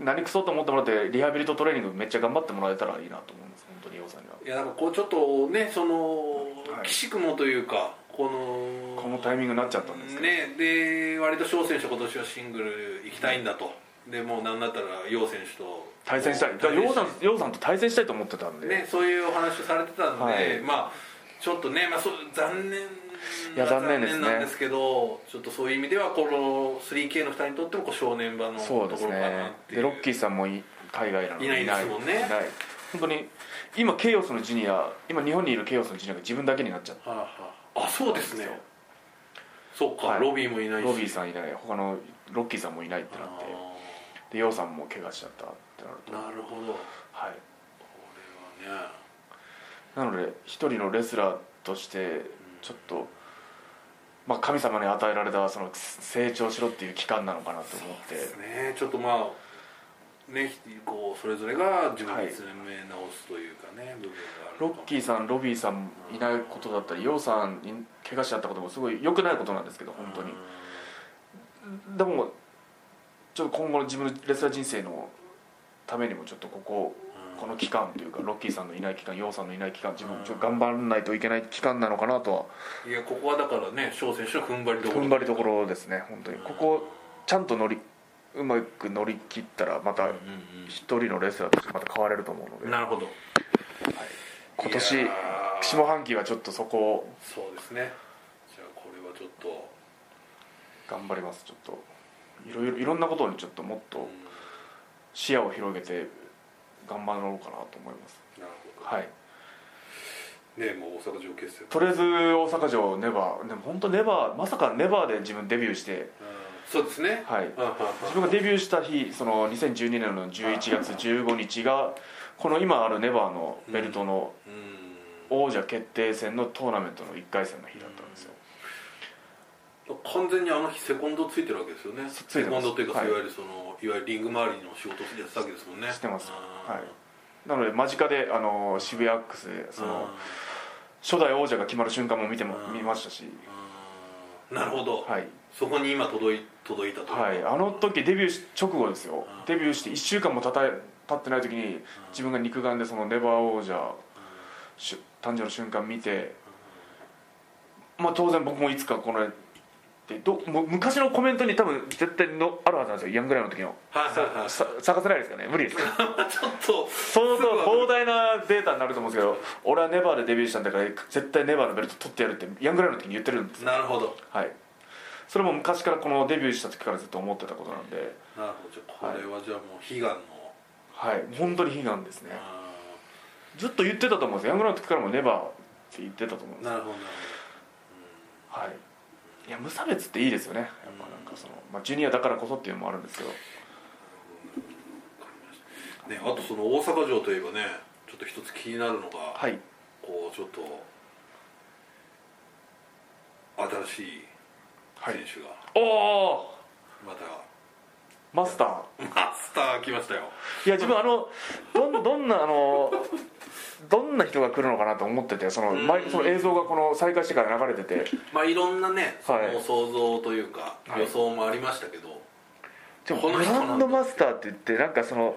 何くそと思ってもらってリハビリとトレーニングめっちゃ頑張ってもらえたらいいなと思うんです本当に洋さんには。いやなんかこうちょっとねその、はい。きしくもというかこのこのタイミングになっちゃったんですねで割と翔選手今年はシングル行きたいんだと、でもうなんだったら楊選手と。対戦したい。ださん洋さんと対戦したいと思ってたんで、ね、そういうお話をされてたんで、はい。まあちょっとね、まあ、そう残念いや残念ですね。なんですけどちょっとそういう意味ではこの 3K の2人にとってもこう正念場のところかそうですね。なっていう。でロッキーさんもい海外なので。いないですもんね。いない。本当に今ケイオスのジュニア今日本にいるケイオスのジュニアが自分だけになっちゃって。はあはあ。あそうですね。そう。か、はい。ロビーもいないし。ロビーさんいない。他のロッキーさんもいないってなって。あでヨウさんも怪我しちゃったってなると。ーなるほど。こはい。れはね。なので一人のレスラーとしてちょっと、まあ、神様に与えられたその成長しろっていう期間なのかなと思って。ですね。ちょっとまあねこうそれぞれが自分に詰め直すというかね、部分があるロッキーさんロビーさんいないことだったりヨウさんに怪我しちゃったこともすごい良くないことなんですけど本当に。でもちょっと今後の自分のレスラー人生のためにもちょっとこここの期間というかロッキーさんのいない期間ヨウさんのいない期間自分ちょっと頑張らないといけない期間なのかなとは。いやここはだからね翔選手の踏ん張りどころ。踏ん張りどころですね本当に。ここちゃんと乗りうまく乗り切ったらまた一人のレスラーとしてまた変われると思うので。うんなるほど。今年いやー。下半期はちょっとそこをそうですね。じゃあこれはちょっと、頑張りますちょっと。いろいろいろんなことにちょっともっと視野を広げて頑張ろうかなと思います。なるほど。はい。ねもう大阪城決戦とりあえず大阪城ネバーでも本当ネバーまさかネバーで自分デビューして。うん。そうですね。はい。自分がデビューした日その2012年の11月15日がこの今あるネバーのベルトのうん。王者決定戦のトーナメントの1回戦の日だったんですよ完全にあの日セコンドついてるわけですよね。セコンドというか、はい。い、わゆるそのいわゆるリング周りの仕事をやってたわけですもんね。してます。はい。なので間近であの渋谷アックスでその初代王者が決まる瞬間も見てもうん見ましたし。なるほど、はい。そこに今届い届いたとはい、あの時デビューし直後ですよ。うんデビューして1週間もたたえ経ってない時に自分が肉眼でそのネバー王者誕生の瞬間見てまあ当然僕もいつかこのでどもう昔のコメントに多分絶対のあるはずなんですよヤングライオンの時の。はいはいはい。さ探せないですかね？無理です。か ちょっと。相当膨大なデータになると思うんですけど俺はネバーでデビューしたんだから絶対ネバーのベルト取ってやるってヤングライオンの時に言ってるんです。よなるほど。はい。それも昔からこのデビューした時からずっと思ってたことなんで。なるほど。じゃあこれはじゃあもう悲願の、はい。本当に悲願ですね。あずっと言ってたと思うんですよ。ヤングライオンの時からもネバーって言ってたと思うんですーなるほどなるはいいや無差別っていいですよね。やっぱなんかその、まあ、ジュニアだからこそっていうのもあるんですけど。ねあとその大阪城といえばねちょっと一つ気になるのが、はい。こうちょっと新しいはい。選手がおおまた、マスター。マスター来ましたよ。いや自分あのどんどんなあのどんな人が来るのかなと思っててそのうん。前その映像がこの再開してから流れてて。まあいろんなねそはい。の想像というかはい。予想もありましたけど、でもこの人グランドマスターって言ってなんかその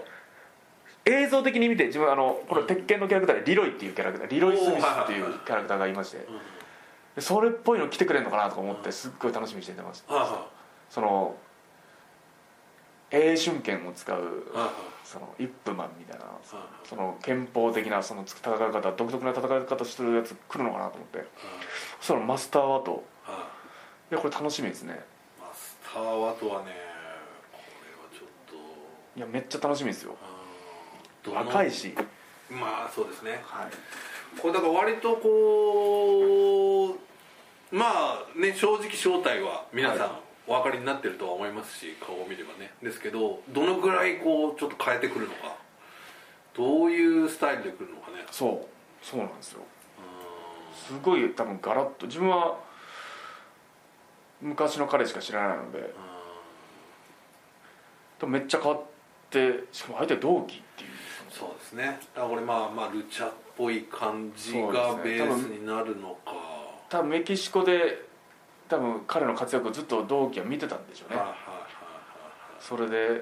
映像的に見て自分あのこの鉄拳のキャラクターでリロイっていうキャラクターリロイ・スミスっていうキャラクターがいまして。それっぽいの来てくれるのかなとか思ってすっごい楽しみにしてましたはその英春剣を使うそのイップマンみたいなはいその憲法的なその戦い方独特な戦い方してるやつ来るのかなと思って。そしたらマスターワトはいいやこれ楽しみですね。マスターワトはねこれはちょっと。いやめっちゃ楽しみですよ。若いし。まあそうですね。はい。これだから割とこうまあね正直正体は皆さんはお分かりになってるとは思いますし顔を見ればね。ですけどどのぐらいこうちょっと変えてくるのか。どういうスタイルでくるのかね。そう。そうなんですよ。すごい多分ガラッと自分は昔の彼しか知らないので。多分めっちゃ変わってしかも相手同期っていう。そうですね。だからこれまあまあルチャっぽい感じがベースになるのか、多分メキシコで多分彼の活躍をずっと同期は見てたんでしょうね。はいはいはいはい。それで。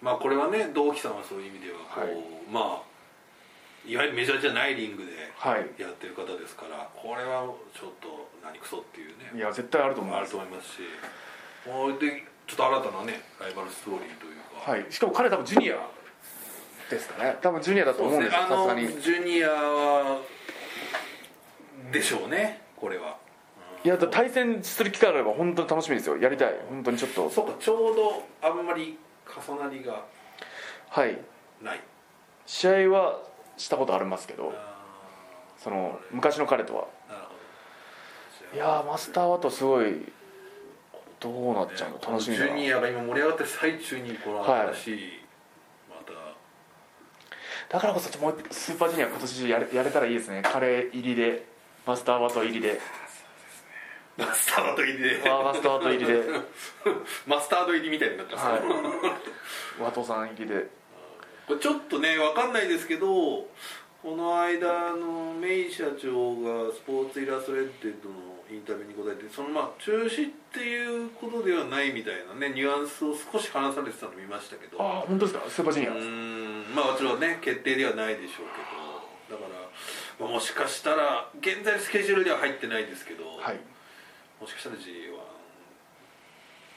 まあこれはね同期さんはそういう意味ではこう、はい。まあいわゆるメジャーじゃないリングではい。やってる方ですからこれはちょっと何クソっていうね。いや絶対あると思いあるますと思いますし。もうでちょっと新たなねライバルストーリーというか。はい。しかも彼多分ジュニアですかね。多分ジュニアだと思うんですさすがに。ジュニアはでしょうねこれは、いや対戦する機会があれば本当に楽しみですよ。やりたい。本当にちょっと。そうかちょうどあんまり重なりがはい。ない。試合はしたことありますけどあその昔の彼とは。いやーマスターワトすごいどうなっちゃうの？楽しみだな。ジュニアが今盛り上がってる最中にこのはい新しい、また。だからこそもうスーパージュニア今年やれやれたらいいですね。彼入りでマスターワト入りでマスタード入りで。マスターワト入りで。マスタード入りみたいになってますね、はい。ワトさん入りで。これちょっとね分かんないですけどこの間あのメイ社長がスポーツイラストレッテッドのインタビューに答えてそのまあ中止っていうことではないみたいなねニュアンスを少し話されてたの見ましたけど。ああ本当ですか？スーパージュニア。うーん。まあもちろんね決定ではないでしょうけどだから、まあもしかしたら現在スケジュールでは入ってないですけど、はいもしかしたら G1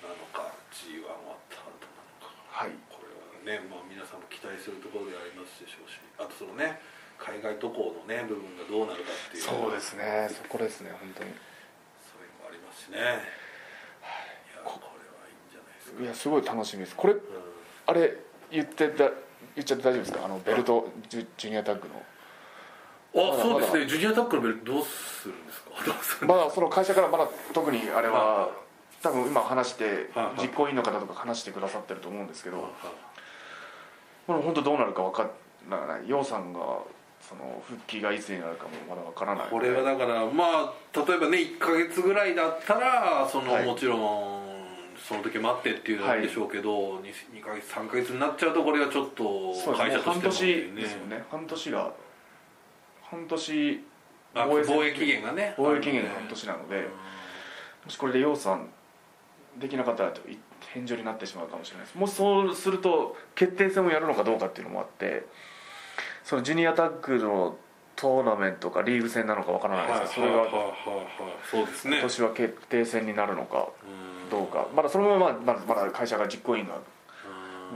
なのか G1 終わった後なのか。はい。これはね、まあ、皆さんも期待するところでありますでしょうしあとそのね海外渡航のね部分がどうなるかっていう。そうですね。そこですね本当に。それもありますしね。い。やこれはいいんじゃないですか。いやすごい楽しみです。これあれ言ってた言っちゃって大丈夫ですか？あのベルトジュニアタッグのあそうですねジュニアタックのベルトどうするんですか？まだその会社からまだ特にあれは多分今話して実行委員の方とか話してくださってると思うんですけどはこれ本当どうなるか分からない。楊さんがその復帰がいつになるかもまだ分からないこれはだからまあ例えばね1か月ぐらいだったらその、はい。もちろんその時待ってっていうのでしょうけど、二 2, か月3か月になっちゃうとこれはちょっと会社としても年ですよね。半年が半年あ防衛戦防衛期限がね。防衛期限が半年なのでもしこれで楊さんできなかったらと返上になってしまうかもしれないです。もしそうすると決定戦をやるのかどうかっていうのもあってそのジュニアタッグのトーナメントかリーグ戦なのかわからないですけどそれが今年は決定戦になるのかうんどうかまだそのまままだまだ会社が実行委員が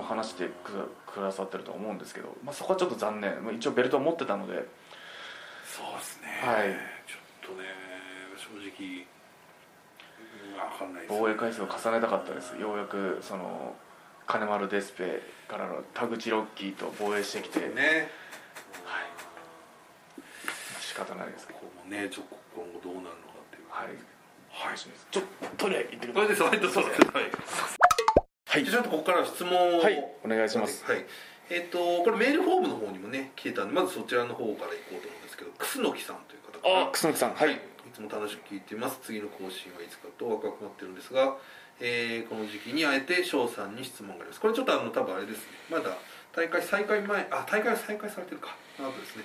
話してくださってると思うんですけど、まあ、そこはちょっと残念。まあ一応ベルトを持ってたのでそうですね。はい。ちょっとね正直分かんないですね。防衛回数を重ねたかったです。ようやくその金丸デスペからの田口ロッキーと防衛してきて、ね。仕方ないですけど。ここもねちょっと今後どうなるのかっていう。はい。はい。ちょっとトイレ行ってください。です。はいはい。ちょっとここから質問を。はい。お願いします。はい。えっ、とこれメールフォームの方にもね来てたんでまずそちらの方から行こうと思うんですけど楠木さんという方あ楠木さんはい。いつも楽しく聞いています。次の更新はいつかと若くなってるんですが、えーこの時期にあえて翔さんに質問があります。これちょっとあの多分あれですね。まだ大会再開前あ大会は再開されてるか。あとですね、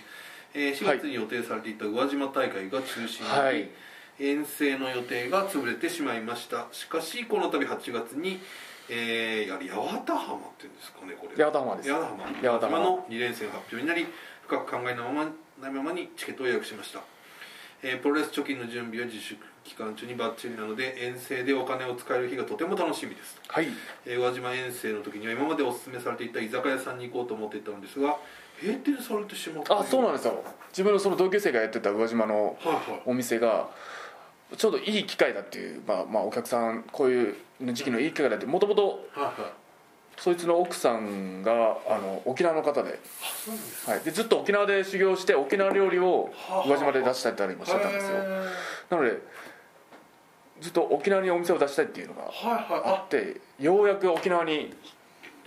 えー4月に予定されていた宇和島大会が中止になり、はい。遠征の予定が潰れてしまいました。しかしこの度8月にえー、やはり八幡浜っていうんですかねこれ八幡浜です。八幡浜。八幡浜。の2連戦発表になり深く考えのままないままにチケットを予約しました、えープロレス貯金の準備は自粛期間中にバッチリなので遠征でお金を使える日がとても楽しみですはいえー宇和島遠征の時には今までお勧めされていた居酒屋さんに行こうと思っていたのですが閉店されてしまったあそうなんですよ自分のその同級生がやってた宇和島のはいはいお店がちょうどいい機会だっていう、まあ、まあお客さんこういう時期のいい機会だってもともとはいはいそいつの奥さんがあの沖縄の方で,、はい、でずっと沖縄で修行して沖縄料理をはあ宇和島で出したりもしてたんですよ。なのでずっと沖縄にお店を出したいっていうのがはいあはってようやく沖縄にい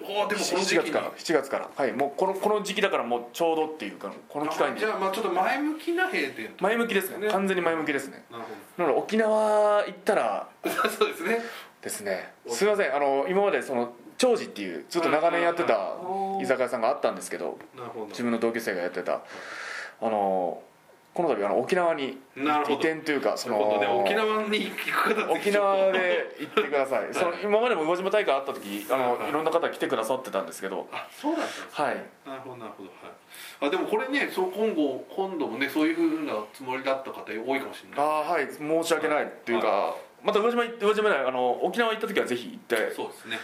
ああでもこの7時期に。月から7月から。はい。もうこのこの時期だからもうちょうどっていうかこの機会に。あじゃあまあちょっと前向きな閉店前向きですね。ね。完全に前向きですね。なるなので沖縄行ったらほど そうですね。ですね。すいません。あの今までその長寿っていうずっと長年やってた居酒屋さんがあったんですけどど自分の同級生がやってたあのこの度あの沖縄に移転というかそなるほどね沖縄に行く方沖縄で行ってくださいその今までも魚島大会あった時あのはいいろんな方来てくださってたんですけどあそうだったんですねはいなるほどなるほどはいあでもこれねそう今後今度もねそういうふうなつもりだった方多いかもしれないあはい申し訳ないっていうかまた宇和島行って宇和島ないあの沖縄行った時はぜひ行ってそうですね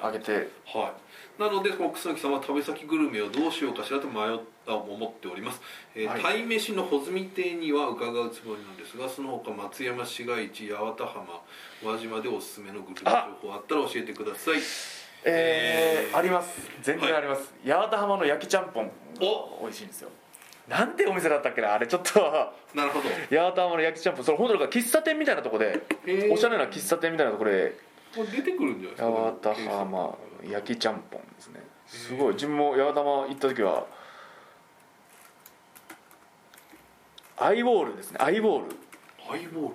あげて。はい、なのでこの楠木さんは食べ先グルメをどうしようかしらと迷った思っております、えーはい。鯛めしの穂積亭には伺うつもりなんですがその他松山市街地八幡浜輪島でおすすめのグルメ情報あったら教えてください。えーえー。あります。全然あります、八幡浜の焼きちゃんぽん。お！美味しいんですよ。なんてお店だったっけな？あれちょっと。なるほど。八幡浜の焼きちゃんぽん。それ本当なんか喫茶店みたいなとこでおしゃれな喫茶店みたいなとこでこれ出てくるんじゃないですか八幡浜焼きちゃんぽんですね。すごい自分も八幡浜行った時はアイウォールですね。アイウォール。ハイボール？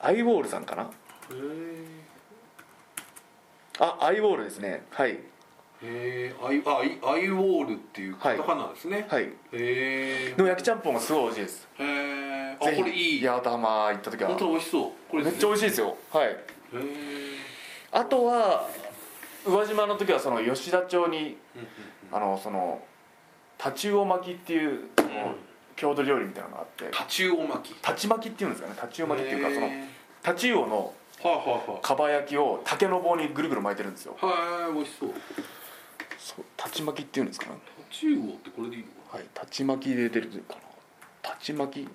アイウォールさんかな？へあアイウォールですね。はい。えアイあアイアイウォールっていうカタカナですね、はい。へえの焼きちゃんぽんがすごい美味しいです。へえあこれいい。八幡浜行った時は。本当に美味しそう。これめっちゃ美味しいですよ。はい。へえあとは宇和島の時はその吉田町にあのそのタチウオ巻きっていう郷土料理みたいなのがあって。タチウオ巻き。タチ巻きっていうんですかね。タチウオ巻きっていうかそのへタチウオのかば焼きを竹の棒にぐるぐる巻いてるんですよ。はいはい美味しそう。そうタチ巻きっていうんですかね。タチウオってこれでいいのはいタチ巻きで出るかな。タチ巻き。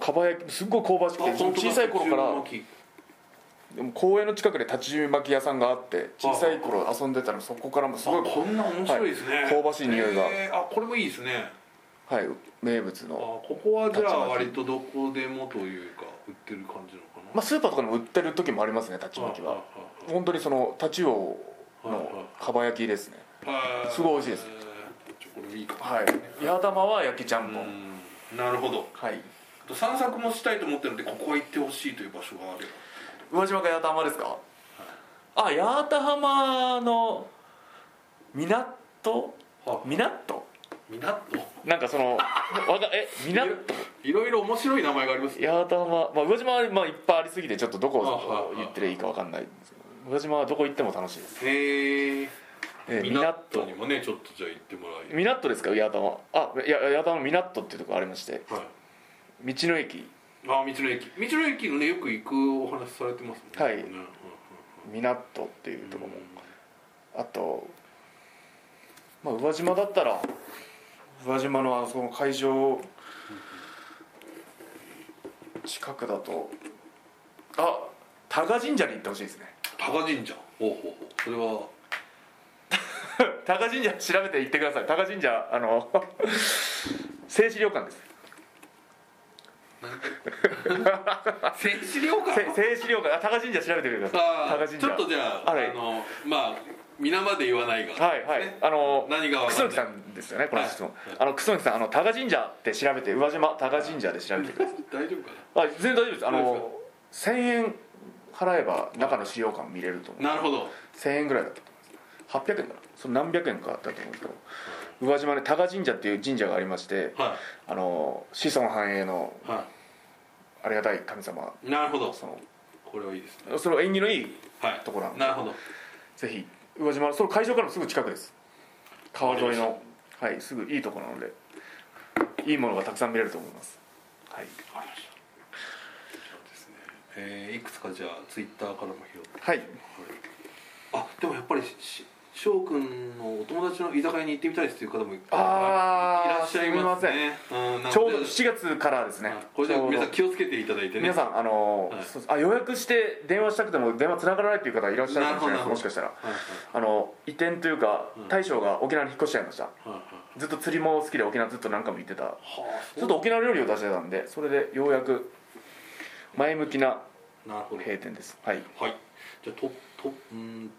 かば焼きすっごい香ばしくて小さい頃からでも公園の近くで立ち巻き屋さんがあって小さい頃遊んでたらそこからもすごいあこんな面白いですね、はい香ばしい匂いが。へーあこれもいいですね。はい名物あの、ここはじゃあ割とどこでもというか売ってる感じなのかな。まあ、スーパーとかでも売ってる時もありますね立ち巻きは。本当にそのタチウオのかば焼きですね。はいすごい美味しいです。ちょこれいいか。もはい。八幡は焼きちゃんぽん。うん。なるほど。はい。散策もしたいと思ってるのでここは行ってほしいという場所があれ宇和島か八幡浜ですか？あ八幡浜の港？港？港？なんかそのわかえ港？いろいろ面白い名前がありますね。八幡浜、まあ、宇和島はまあいっぱいありすぎてちょっとどこを言ってりゃいいかわかんないんですけど宇和島はどこ行っても楽しいです。へええー港にもねちょっとじゃあ行ってもらですか？八幡はあいや八幡の港っていうところありまして。はい。道の駅あ道の駅。道の駅のねよく行くお話されてますもんね。はい。港っていうところも。うんあと、まあ、宇和島だったら宇和島のあその会場近くだとあ多賀神社に行ってほしいですね。多賀神社。ほうほうほう。それは？多賀神社調べて行ってください。多賀神社あの 製紙旅館です戦資料館せ製紙旅館あ多賀神社調べてくださいあー多賀神社。ちょっとじゃあ、はい。あのまあ皆まで言わないが。はいはい。ね。あの何が楠木さんですよねこの質問、はい。あの楠木さんあの多賀神社って調べて宇和島多賀神社で調べてください。大丈夫かあ全然大丈夫です。あの1000円払えば中の資料館見れると思う。ななるほど。1000円ぐらいだった。と思います800円かな？その何百円かだったと思うんですけど宇和島に多賀神社っていう神社がありましてはあの子孫繁栄のい。はありがたい神様。いなるほど。そのこれはいいですね。その縁起のいいはい。ところなんでなるほど。ぜひ宇和島のその会場からもすぐ近くです。川沿いのはいすぐいいところなのでいいものがたくさん見れると思います。はい。わかりました。ですね。えーいくつかじゃあツイッターからも拾って。はい。あでもやっぱりし翔くんのお友達の居酒屋に行ってみたいですっていう方もいらっしゃいますね。ちょうど7月からですね。はい。これじゃあちょうど。皆さん気をつけていただいてね。皆さんあの、あ予約して電話したくても電話つながらないっていう方いらっしゃるかもしれないですもしかしたら。あの移転というかうん。大将が沖縄に引っ越しちゃいました。ずっと釣りも好きで沖縄ずっと何回も行ってた。はあちょっと沖縄料理を出してたんでそれでようやく前向きな閉店です。はい。はい。じゃあととうん？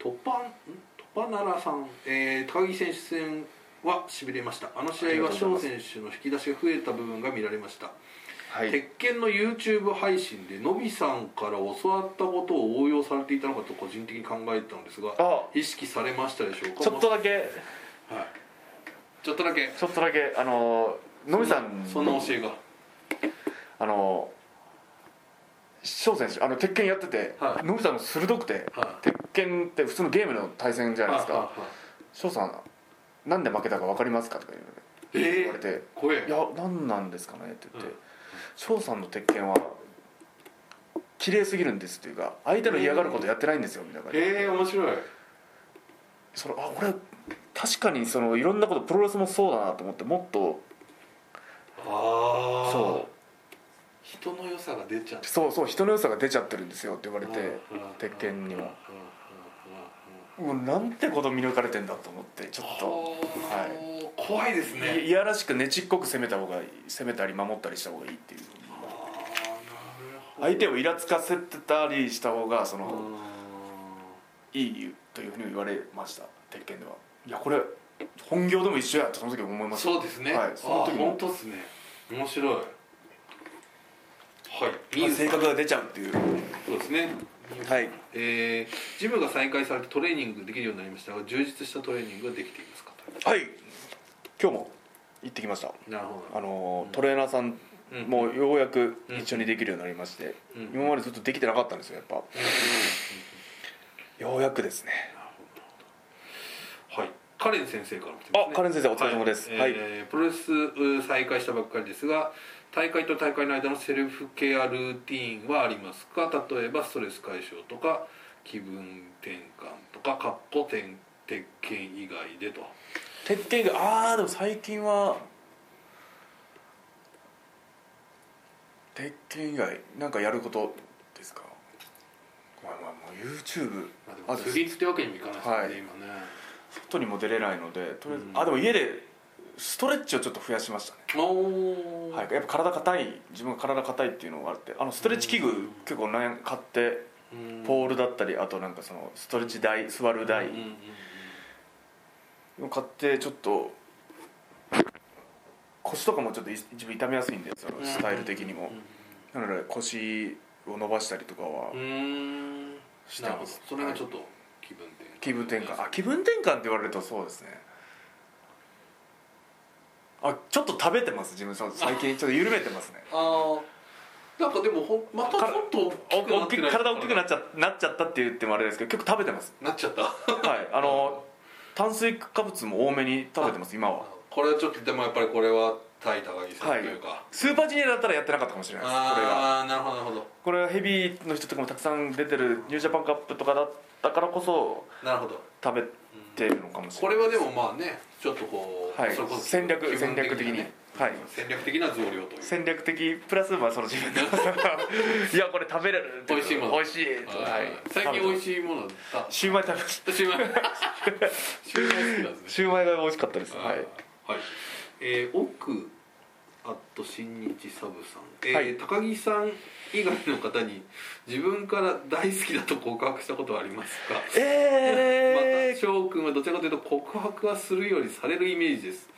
んトパナラさん、えー、高木選手戦はしびれました。あの試合は翔選手の引き出しが増えた部分が見られました。はい。鉄拳の YouTube 配信でのびさんから教わったことを応用されていたのかと個人的に考えてたんですがあ。意識されましたでしょうか？ちょっとだけ。はい。ちょっとだけ。ちょっとだけあののびさん。そんな教えが。あの翔選手あの鉄拳やってて、はい。のびさんが鋭くて、はい。鉄拳って普通のゲームの対戦じゃないですか。はいはい翔さんなんで負けたか分かりますかとか言われて怖え。いや何なんですかねって言ってうん。翔、さんの鉄拳は綺麗すぎるんですっていうか相手の嫌がることやってないんですよみたいな感じで。えー、面白い。それあ俺確かにそのいろんなことプロレスもそうだなと思ってもっとああそ人の良さが出ちゃそうそう人の良さが出ちゃってるんですよって言われてうん鉄拳にはうんうんうんうん。も。うなんてこと見抜かれてんだと思ってちょっと。はー怖いですい。ねいやらしくねちっこく攻めた方がいい攻めたり守ったりした方がいいっていう相手をイラつかせてたりした方がそのういいというふうに言われました鉄拳では。いやこれ本業でも一緒やってその時思いまんした。そうですね。はいその時本当ですね。面白いはい。性格が出ちゃうっていう。そうですね。はい。えー、ジムが再開されてトレーニングできるようになりましたが充実したトレーニングができていますか？はい。今日も行ってきました。なるほど。あのトレーナーさんうん。もようやく一緒にできるようになりまして、うん。今までずっとできてなかったんですよやっぱ。ようやくですね。はい。カレン先生からね。あカレン先生お疲れ様です。はい。えープロレスう再開したばっかりですが大会と大会の間のセルフケアルーティーンはありますか？例えばストレス解消とか気分転換とかかっこ鉄鉄拳以外でと。鉄拳がああでも最近は鉄拳以外なんかやることですか？まあまあもう YouTube まあでも次ってわけにもいかないですよね、はい。今ね。外にも出れないのでとりあえず、うん。あでも家でストレッチをちょっと増やしましたね。はい、やっぱ体硬い自分が体硬いっていうのがあってあのストレッチ器具うん。結構買ってポールだったりあとなんかそのストレッチ台座る台を買ってちょっと腰とかもちょっと自分痛めやすいんでそのスタイル的にも。なので腰を伸ばしたりとかはしてます。それがちょっと気分転換。気分転換。あ気分転換って言われるとそうですねあちょっと食べてます自分そう 最近ちょっと緩めてますね。ああなんかでもほんまたちょっと大きくな体大きくなっちゃなっちゃったって言ってもあれですけど結構食べてますなっちゃったはいあの炭水化物も多めに食べてます今はこれはちょっとでもやっぱりこれは対高木さんというか、スーパージュニアだったらやってなかったかもしれないですこれがああなるほどなるほどこれはヘビーの人とかもたくさん出てるニュージャパンカップとかだったからこそなるほど食べてるのかもしれないこれはでもまあねちょっとこう、はい。それこそ戦略気分戦略的に。はい。戦略的な増量という。戦略的プラスまあその自分で いやこれ食べれる美味しいもの。美味しいはい。最近美味いしいものあシューマイ食べました。シューマイシューマイ好きなんですね。シューマイが美味しかったです。はい。はい、えー、奥アット新日サブさん、えーはい。高木さん以外の方に自分から大好きだと告白したことはありますか？えまた翔くんはどちらかというと告白はするよりされるイメージです。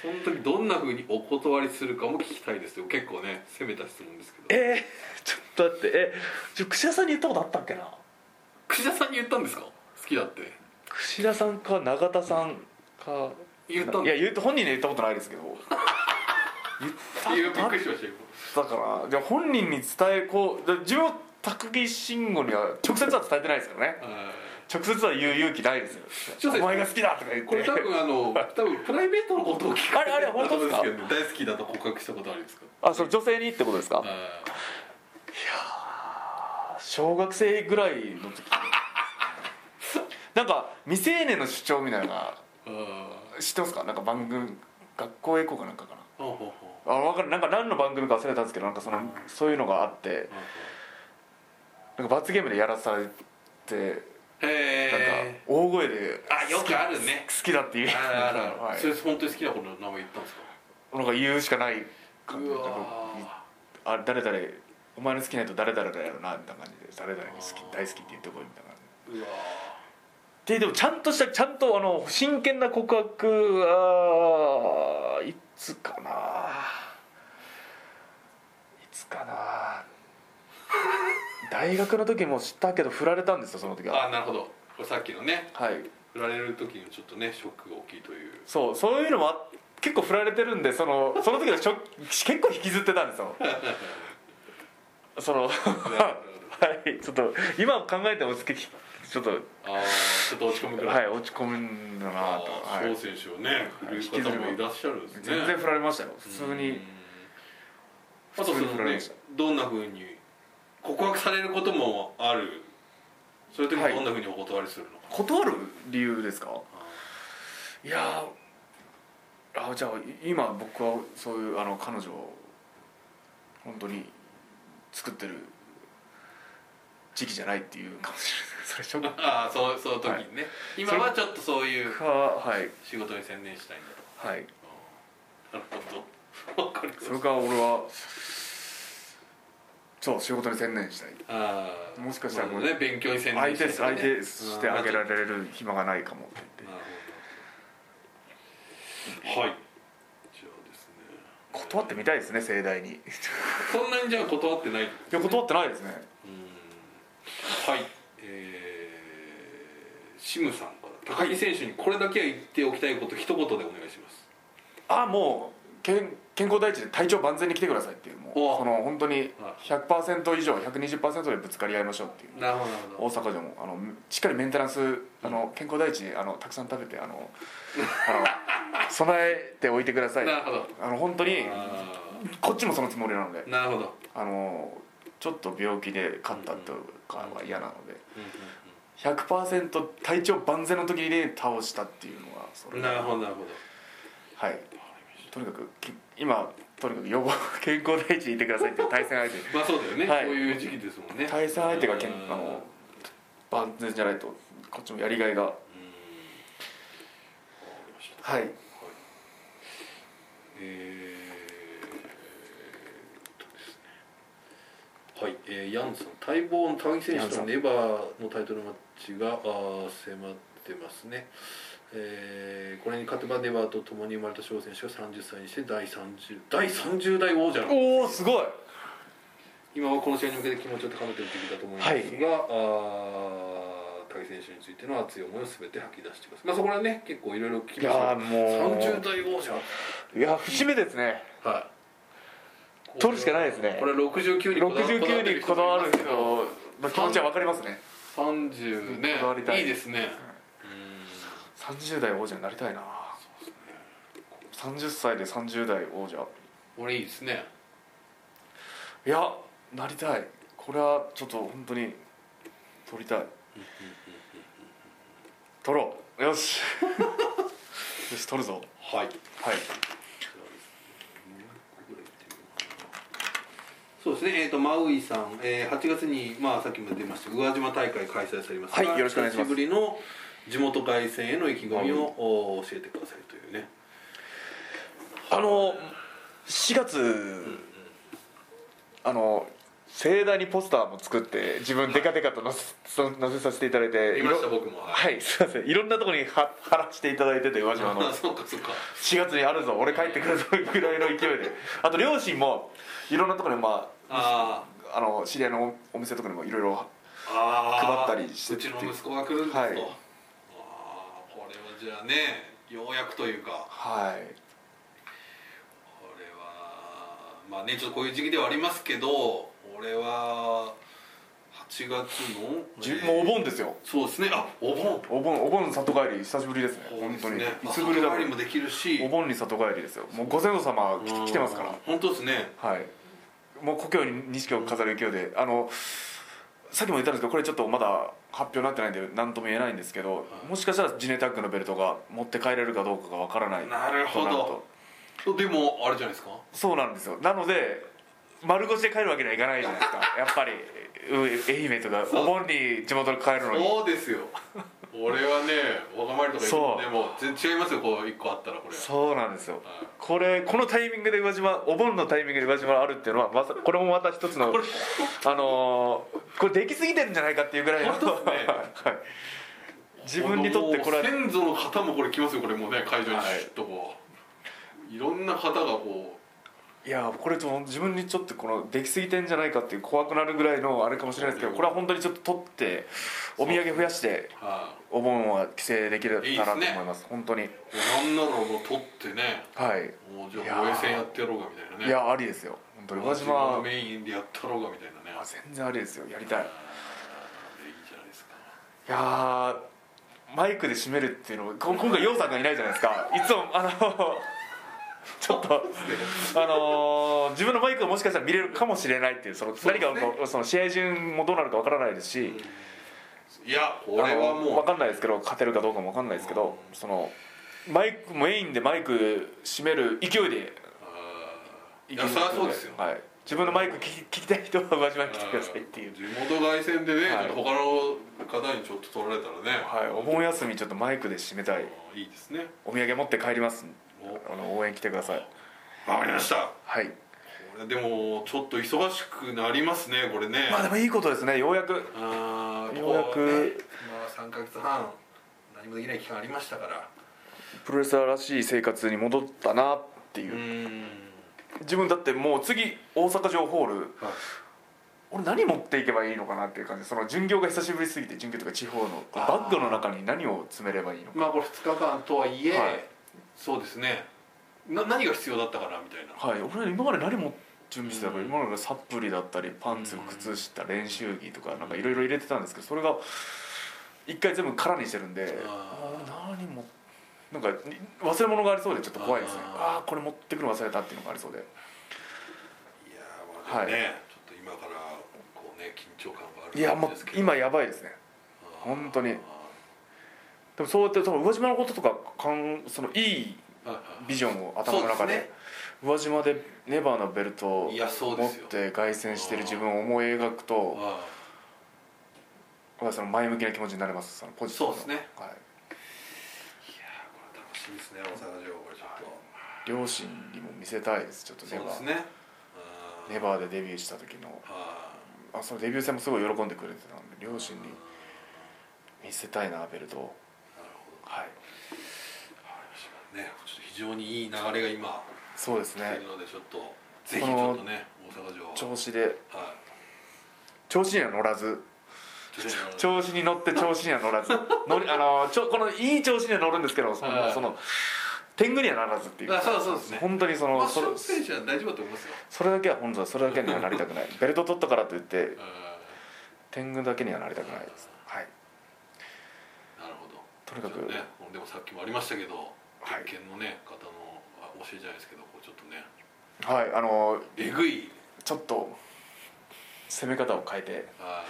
その時どんなふうにお断りするかも聞きたいですよ。結構ね攻めた質問ですけど。えー、ちょっと待って。えちょ串田さんに言ったことあったっけな？串田さんに言ったんですか？好きだって。串田さんか永田さんか。言ったんいや言う本人には言ったことないですけど。いやびっくりしましたよだからじゃあ本人に伝えこうで自分は高木慎吾には直接は伝えてないですからねあ直接は言う勇気ないですよ。お前が好きだとか言って。ーこれ多分あの多分プライベートのことを聞かれてあれあれ本当ですか？けど大好きだと告白したことあるんですか？あそれ女性にってことですか？あ小学生ぐらいの時。なんか未成年の主張みたいな知ってますか？なんか番組学校へ行こうかなんかかなあ分かる。なんか何の番組か忘れたんですけどなんかそのそういうのがあってなんか罰ゲームでやらされてへなんかえ大声であよくあるね。好きだって言う。はい。それ本当に好きな子の名前言ったんですか？なんか言うしかないあ誰々お前の好きな人誰々だやろなみたいな感じで誰々に好き大好きって言ってこいみたいな感じで。ででもちゃんとしたちゃんとあの真剣な告白はいつかな。いつかな。大学の時も知ったけど振られたんですよその時は。あなるほど。これさっきのね。はい。振られる時にちょっとねショックが大きいという。そうそういうのもあ結構振られてるんでその その時のショック結構引きずってたんですよ。そのはい。ちょっと今考えても好きちょっとああちょっと落ち込むくらい、はい落ち込むんだなと。あはい。あ翔選手をね振る方もいらっしゃるんですね。全然振られましたよ。普通に。うんあとそのねどんなふうに告白されることもある。そういう時はい。どんなふうにお断りするの？か、断る理由ですか？いやーあじゃあ今僕はそういうあの彼女を本当に作ってる時期じゃないっていうかもしれないそれショックああそうその時にね、今はちょっとそういうかはい。仕事に専念したいんだと。はい。なるほど。わかりますそれから俺はそう仕事に専念したい。ああもしかしたらなるほどね。勉強に専念相手相したいからね。手してあげられる暇がないかもって。言ってなるほど。はい。じゃあですね。断ってみたいですね盛大に。いそんなにじゃあ断ってない？や断ってないですね。うん。はい。えー、シムさんから高木選手にこれだけは言っておきたいこと一言でお願いします。あもう健健康第一で体調万全に来てくださいっていうもうおその本当に100%以上120%でぶつかり合いましょうっていう。なるほど大阪でもあのしっかりメンテナンスあの健康第一あのたくさん食べてあのあの 備えておいてください。なるほど。あの本当にあこっちもそのつもりなのでーなるほど、あのちょっと病気で勝ったとかは嫌なので100%体調万全の時に倒したっていうのはそれ。なるほどなるほど。はい。とにかくき今とにかく予防 健康第一でいてくださいっていう対戦相手。まあそうだよね、はい。こういう時期ですもんね。対戦相手がけんうん。あの万全じゃないとこっちもやりがいが。はい。えーっとですねはい、えーヤンさん待望の高木選手とのネバーのタイトルマッチがあー迫ってますね、えーこれに勝てばネバーと共に生まれた翔選手が30歳にして第 30, 第30代王者おおすごい。今はこの試合に向けて気持ちを高めている時期だと思いますが、はい。あー高木選手についての熱い思いを全て吐き出してくださいまあそこらね結構いろいろ聞きいましたやーもう。30代王者。いや節目ですね。はい取るしかないですね。これ69にこだわ69にこだわる人の気持ちは分かりますね。30ね。こだわりたい。いいですね。30代王者になりたいな。30歳で30代王者。うん俺いいですね。いやなりたい。これはちょっと本当に取りたい。取ろう。よし。よし取るぞ。はい。はいそうですね、えー、とマウイさん、えー、8月に、まあ、さっきも出ました宇和島大会開催されますがはいよろしくお願いします。久しぶりの地元凱旋への意気込みを、お教えてくださいというね。あの4月あの盛大にポスターも作って自分デカデカと載せ 載せさせていただいて見ました僕も。はい、はいすいません。いろんなところに貼貼らせていただいてて宇和島の。あ そうかそうか。4月にあるぞ俺帰ってくるぞぐらいの勢いで。あと両親もいろんなところにまあああの知り合いのお店とかにもいろいろ配ったりしてうちの息子が来るんですと、はい。ああこれはじゃあねようやくというか。はい。これはまあねちょっとこういう時期ではありますけど俺は8月の、じゅもうお盆ですよ。そうですね。あお盆。お盆お盆里帰り久しぶりですね。本当に。ねいつぶりだりもできるし。お盆に里帰りですよ。もうご先祖様来て来てますから。うん本当ですね。はい。もう故郷に錦を飾る勢いで。あのさっきも言ったんですけどこれちょっとまだ発表になってないんで何とも言えないんですけどもしかしたらジネタッグのベルトが持って帰れるかどうかがわからないなるほど。でもあれじゃないですか？そうなんですよ。なので丸腰で帰るわけにはいかないじゃないですか。やっぱりう愛媛とかお盆に地元に帰るのに。そうですよ。俺はね若参りとかそう行くとねもう全然違いますよこう一個あったらこれそうなんですよ。はい。これこのタイミングで宇和島お盆のタイミングで宇和島あるっていうのはまさこれもまた一つのこれ あのーこれできすぎてるんじゃないかっていうぐらいの、ね。はい、自分にとってこれは。先祖の方もこれ来ますよこれもうね会場にはい。シュッとこう。いろんな方がこいやこれ自分にちょっとこのできすぎてんじゃないかっていう怖くなるぐらいのあれかもしれないですけどこれは本当にちょっと取ってお土産増やしてお盆は帰省できるかなと思います。本当に。いなんならもう撮ってね。はい。もうじゃあ防衛戦やってやろうかみたいなね。いやありですよ。本当に。宇島メインでやったろうかみたいなね。あ全然ありですよ。やりたい。いいじゃないですか。いやーマイクで締めるっていうの今回ヨウさんがいないじゃないですか。いつもあのちょっとあのー自分のマイクがもしかしたら見れるかもしれないっていうその何かこうその試合順もどうなるかわからないですし、いやこれはもう。分かんないですけど勝てるかどうかも分かんないですけどそのマイクメインでマイク締める勢いでいやそりゃそうですよ。はい、自分のマイク聞き聞きたい人は宇和島に来てくださいっていう地元凱旋でね、はい。他の方にちょっと取られたらね、はい。お盆休みちょっとマイクで締めたい。いいですね。お土産持って帰ります。おあの応援来てください。わかりました。はい。これでもちょっと忙しくなりますねこれね。まあでもいいことですね。ようやく。ようやく。こねまあ、3か月半何もできない期間ありましたから。プロレスラーらしい生活に戻ったなっていう。う、ん。自分だってもう次大阪城ホールはい。俺何持っていけばいいのかなっていう感じ。その巡業が久しぶりすぎて巡業とか地方のバッグの中に何を詰めればいいのか。まあこれ2日間とはいえ、はいそうですね。な何が必要だったかなみたいな。はい。俺今まで何も準備してたかうん。今までサプリだったりパンツうん。靴下練習着とかなんかいろいろ入れてたんですけどそれが一回全部空にしてるんであ何もなんか忘れ物がありそうでちょっと怖いですね。あー。ああーこれ持ってくるの忘れたっていうのがありそうで。いやーまあでもね、ちょっと今からこうね緊張感があるいやもう今やばいですね。本当にでもそうやってその宇和島のこととかかんそのいいビジョンを頭の中でね宇和島でネバーのベルトをいやそう持って凱旋してる自分を思い描くとあその前向きな気持ちになれますそのポジティブなそうですね。はい、ーいやーこれ楽しみですね大阪城これちょっと、両親にも見せたいです。ちょっとネバーそうですね。ネバーでデビューした時の。ああそのデビュー戦もすごい喜んでくれてたんで両親に見せたいなベルトをはい。ね。ちょっと非常にいい流れが今そうですね。のでちょっとぜひちょっとね大阪城調子で。はい。調子には乗らず。調子に乗って調子には乗らず。乗りあのちょこのいい調子には乗るんですけどそはい。のその天狗にはならずっていう。あそうそうですね。本当にそのまあそれ選手は大丈夫だと思いますよ。それだけは本当はそれだけにはなりたくない。ベルト取ったからといってうん。天狗だけにはなりたくないですとにかく。ね。でもさっきもありましたけどはい。鉄拳のね方のあ教えじゃないですけどこうちょっとね。はいあのえぐい。ちょっと攻め方を変えて。あ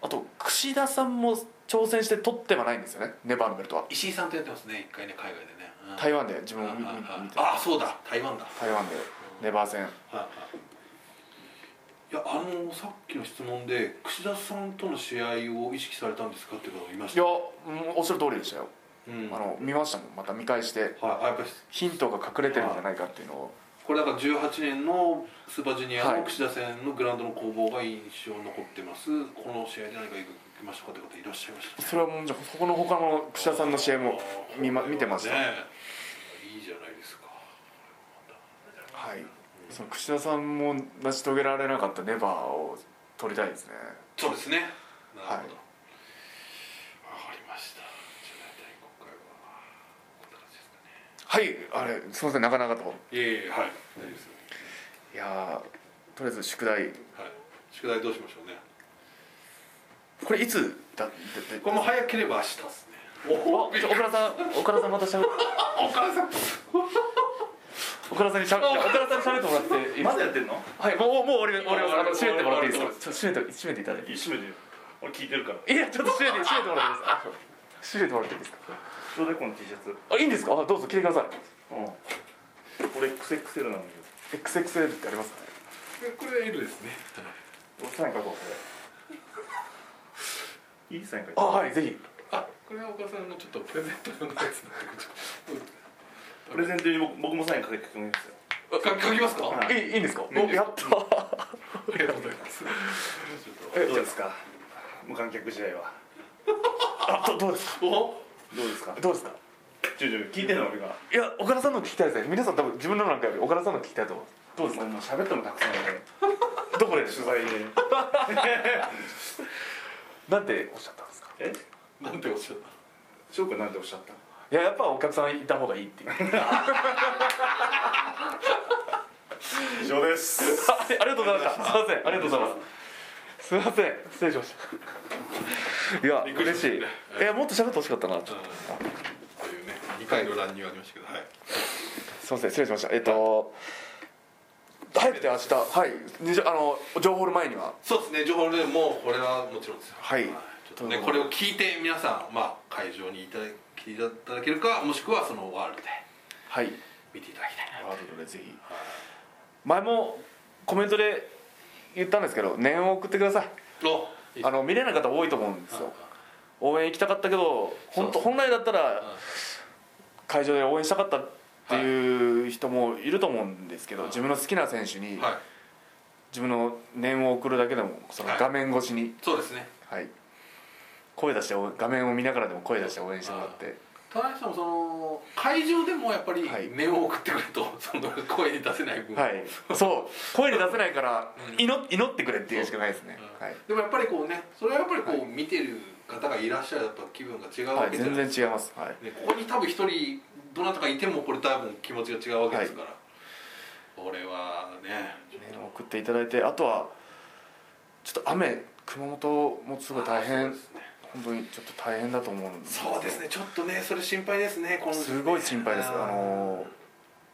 あと櫛田さんも挑戦して取ってはないんですよね。ネバーのベルトは。ー石井さんとやってますね。一回ね海外でね。うん。台湾で自分を見て。ああそうだ。台湾だ。台湾でネバー戦。はいはいいやあのさっきの質問で櫛田さんとの試合を意識されたんですかって方がいました。いや、うんおっしゃる通りでしたよ、うん。あの見ましたもんまた見返して。はい。あやっぱりヒントが隠れてるんじゃないかっていうのを。これだから18年のスーパージュニアはい。の櫛田戦のグラウンドの攻防が印象に残ってます、この試合で何か行きましたかって方いらっしゃいました？それはもうじゃあそこの他の櫛田さんの試合も見,、ま、見てました、ねいいじゃないその櫛田さんも成し遂げられなかったネバーを取りたいですね。そうですね。なるほど、はいはいあれすいませんなかなかと。いえいえはい。大丈夫ですいやーとりあえず宿題。はい。宿題どうしましょうね。これいつだででこれも早ければ明日ですね。おちょ岡田さん岡田さんまたしゃべお母さん岡田さんにしゃべ岡田さんにしゃべってもらっていいですか？まだやってんの？はいもうもう終わり終わりますあの閉めてもらっていいですか？ちょっと閉めて閉めていただいて。閉めてよ俺聞いてるからいやちょっと閉めて閉めてもらっていいですか？閉めてもらっていいですか？ちょうだいこの T シャツあいいんですか？あどうぞ着てください。うん。これ XXL なんだけど XXL ってありますかね？これ L ですね。おサイン書こうこれ。いいサイン書いて。あはいぜひ。あこれは岡田さんのちょっとプレゼント用のやつプレゼントに僕僕もサインかけてくれますよ。あ書き書きますか、はい。いいいいんですか、いいんですやった。ありがとうございます。えどうですか？無観客試合は。あどどうですか？お？どうですか？どうですか？ちょいちょい。聞いてんの俺が。いや岡田さんの聞きたいですね。皆さん多分自分のなんかより岡田さんの聞きたいと思う。どうですか？もう喋ってもたくさんでどこで取材で。なんておっしゃったんですか？え？なんておっしゃっ翔くんなんておっしゃった？いややっぱお客さんいた方がいいっていう。以上です。あありがとうございました。すいませんありがとうございます。すいません失礼しました。いや嬉しましたね。い。いやもっと喋ってほしかったなちょっと。たというね2回の乱入ありましたけどはい。すいません失礼しました。えっと早くて明日はいあの情報の前には。そうですね情報でもうこれはもちろんですよ。はいとねこれを聞いて皆さんまあ会場にいただ来ていただけるかもしくはそのワールドではい。見ていただきたい。なワールドでぜひ。前もコメントで言ったんですけど念を送ってください。あの見れない方多いと思うんですよ。応援行きたかったけど本当本来だったら会場で応援したかったっていう人もいると思うんですけどはい。自分の好きな選手にはい。自分の念を送るだけでもそのはい。画面越しに、そうですね。はい、声出して画面を見ながらでも声出して応援してもらって。田中さんもその会場でもやっぱりはい。念を送ってくれと その声に出せない分。はい。そう。声に出せないからうん祈祈ってくれっていうしかないですね。うん。はい、でもやっぱりこうねそれはやっぱりこう、は見てる方がいらっしゃると気分が違うはい、わけじゃない。全然違います。はい。ね、ここに多分一人どなたかいてもこれ多分気持ちが違うわけですから、これはね。念を送っていただいてあとはちょっと雨熊本もすごい大変本当にちょっと大変だと思うんで。すそうですね。ちょっとねそれ心配ですねこのすごい心配です。あの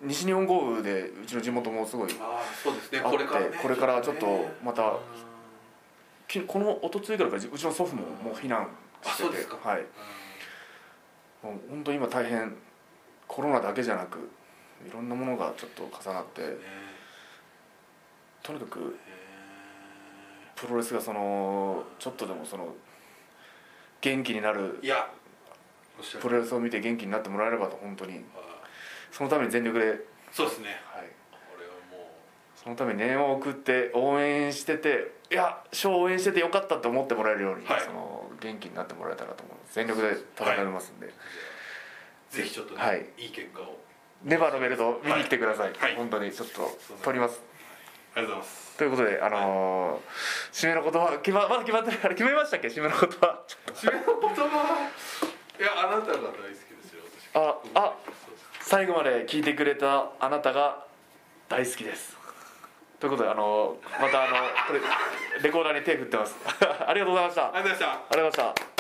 西日本豪雨でうちの地元もすごいああそうですね。これからねこれからちょっとね。またうんきこの一昨日ぐらいからうちの祖父ももう避難してて。あそうですか。はい。もう本当に今大変コロナだけじゃなくいろんなものがちょっと重なって。ね。とにかくプロレスがそのちょっとでもその元気になるいやプロレスを見て元気になってもらえればと本当に。あそのために全力で、はい、そうですね。これはもそのために念を送って応援してていや賞応援しててよかったって思ってもらえるように、はい。その元気になってもらえたらと思います。全力で戦いますんで、うぜひちょっとね、はい。い、い結果を。ネバーのベルト見に来てください、はい。本当にちょっと取ります。ありがとうございますということであのー締めの言葉決ままだ決まってないから決めましたっけ？締めの言葉。締めの言葉。いやあなたが大好きですよ私。ああ最後まで聞いてくれたあなたが大好きです。ということであのまたあのこれレコーダーに手振ってます。ありがとうございました。あありがとうございました。りがとうございました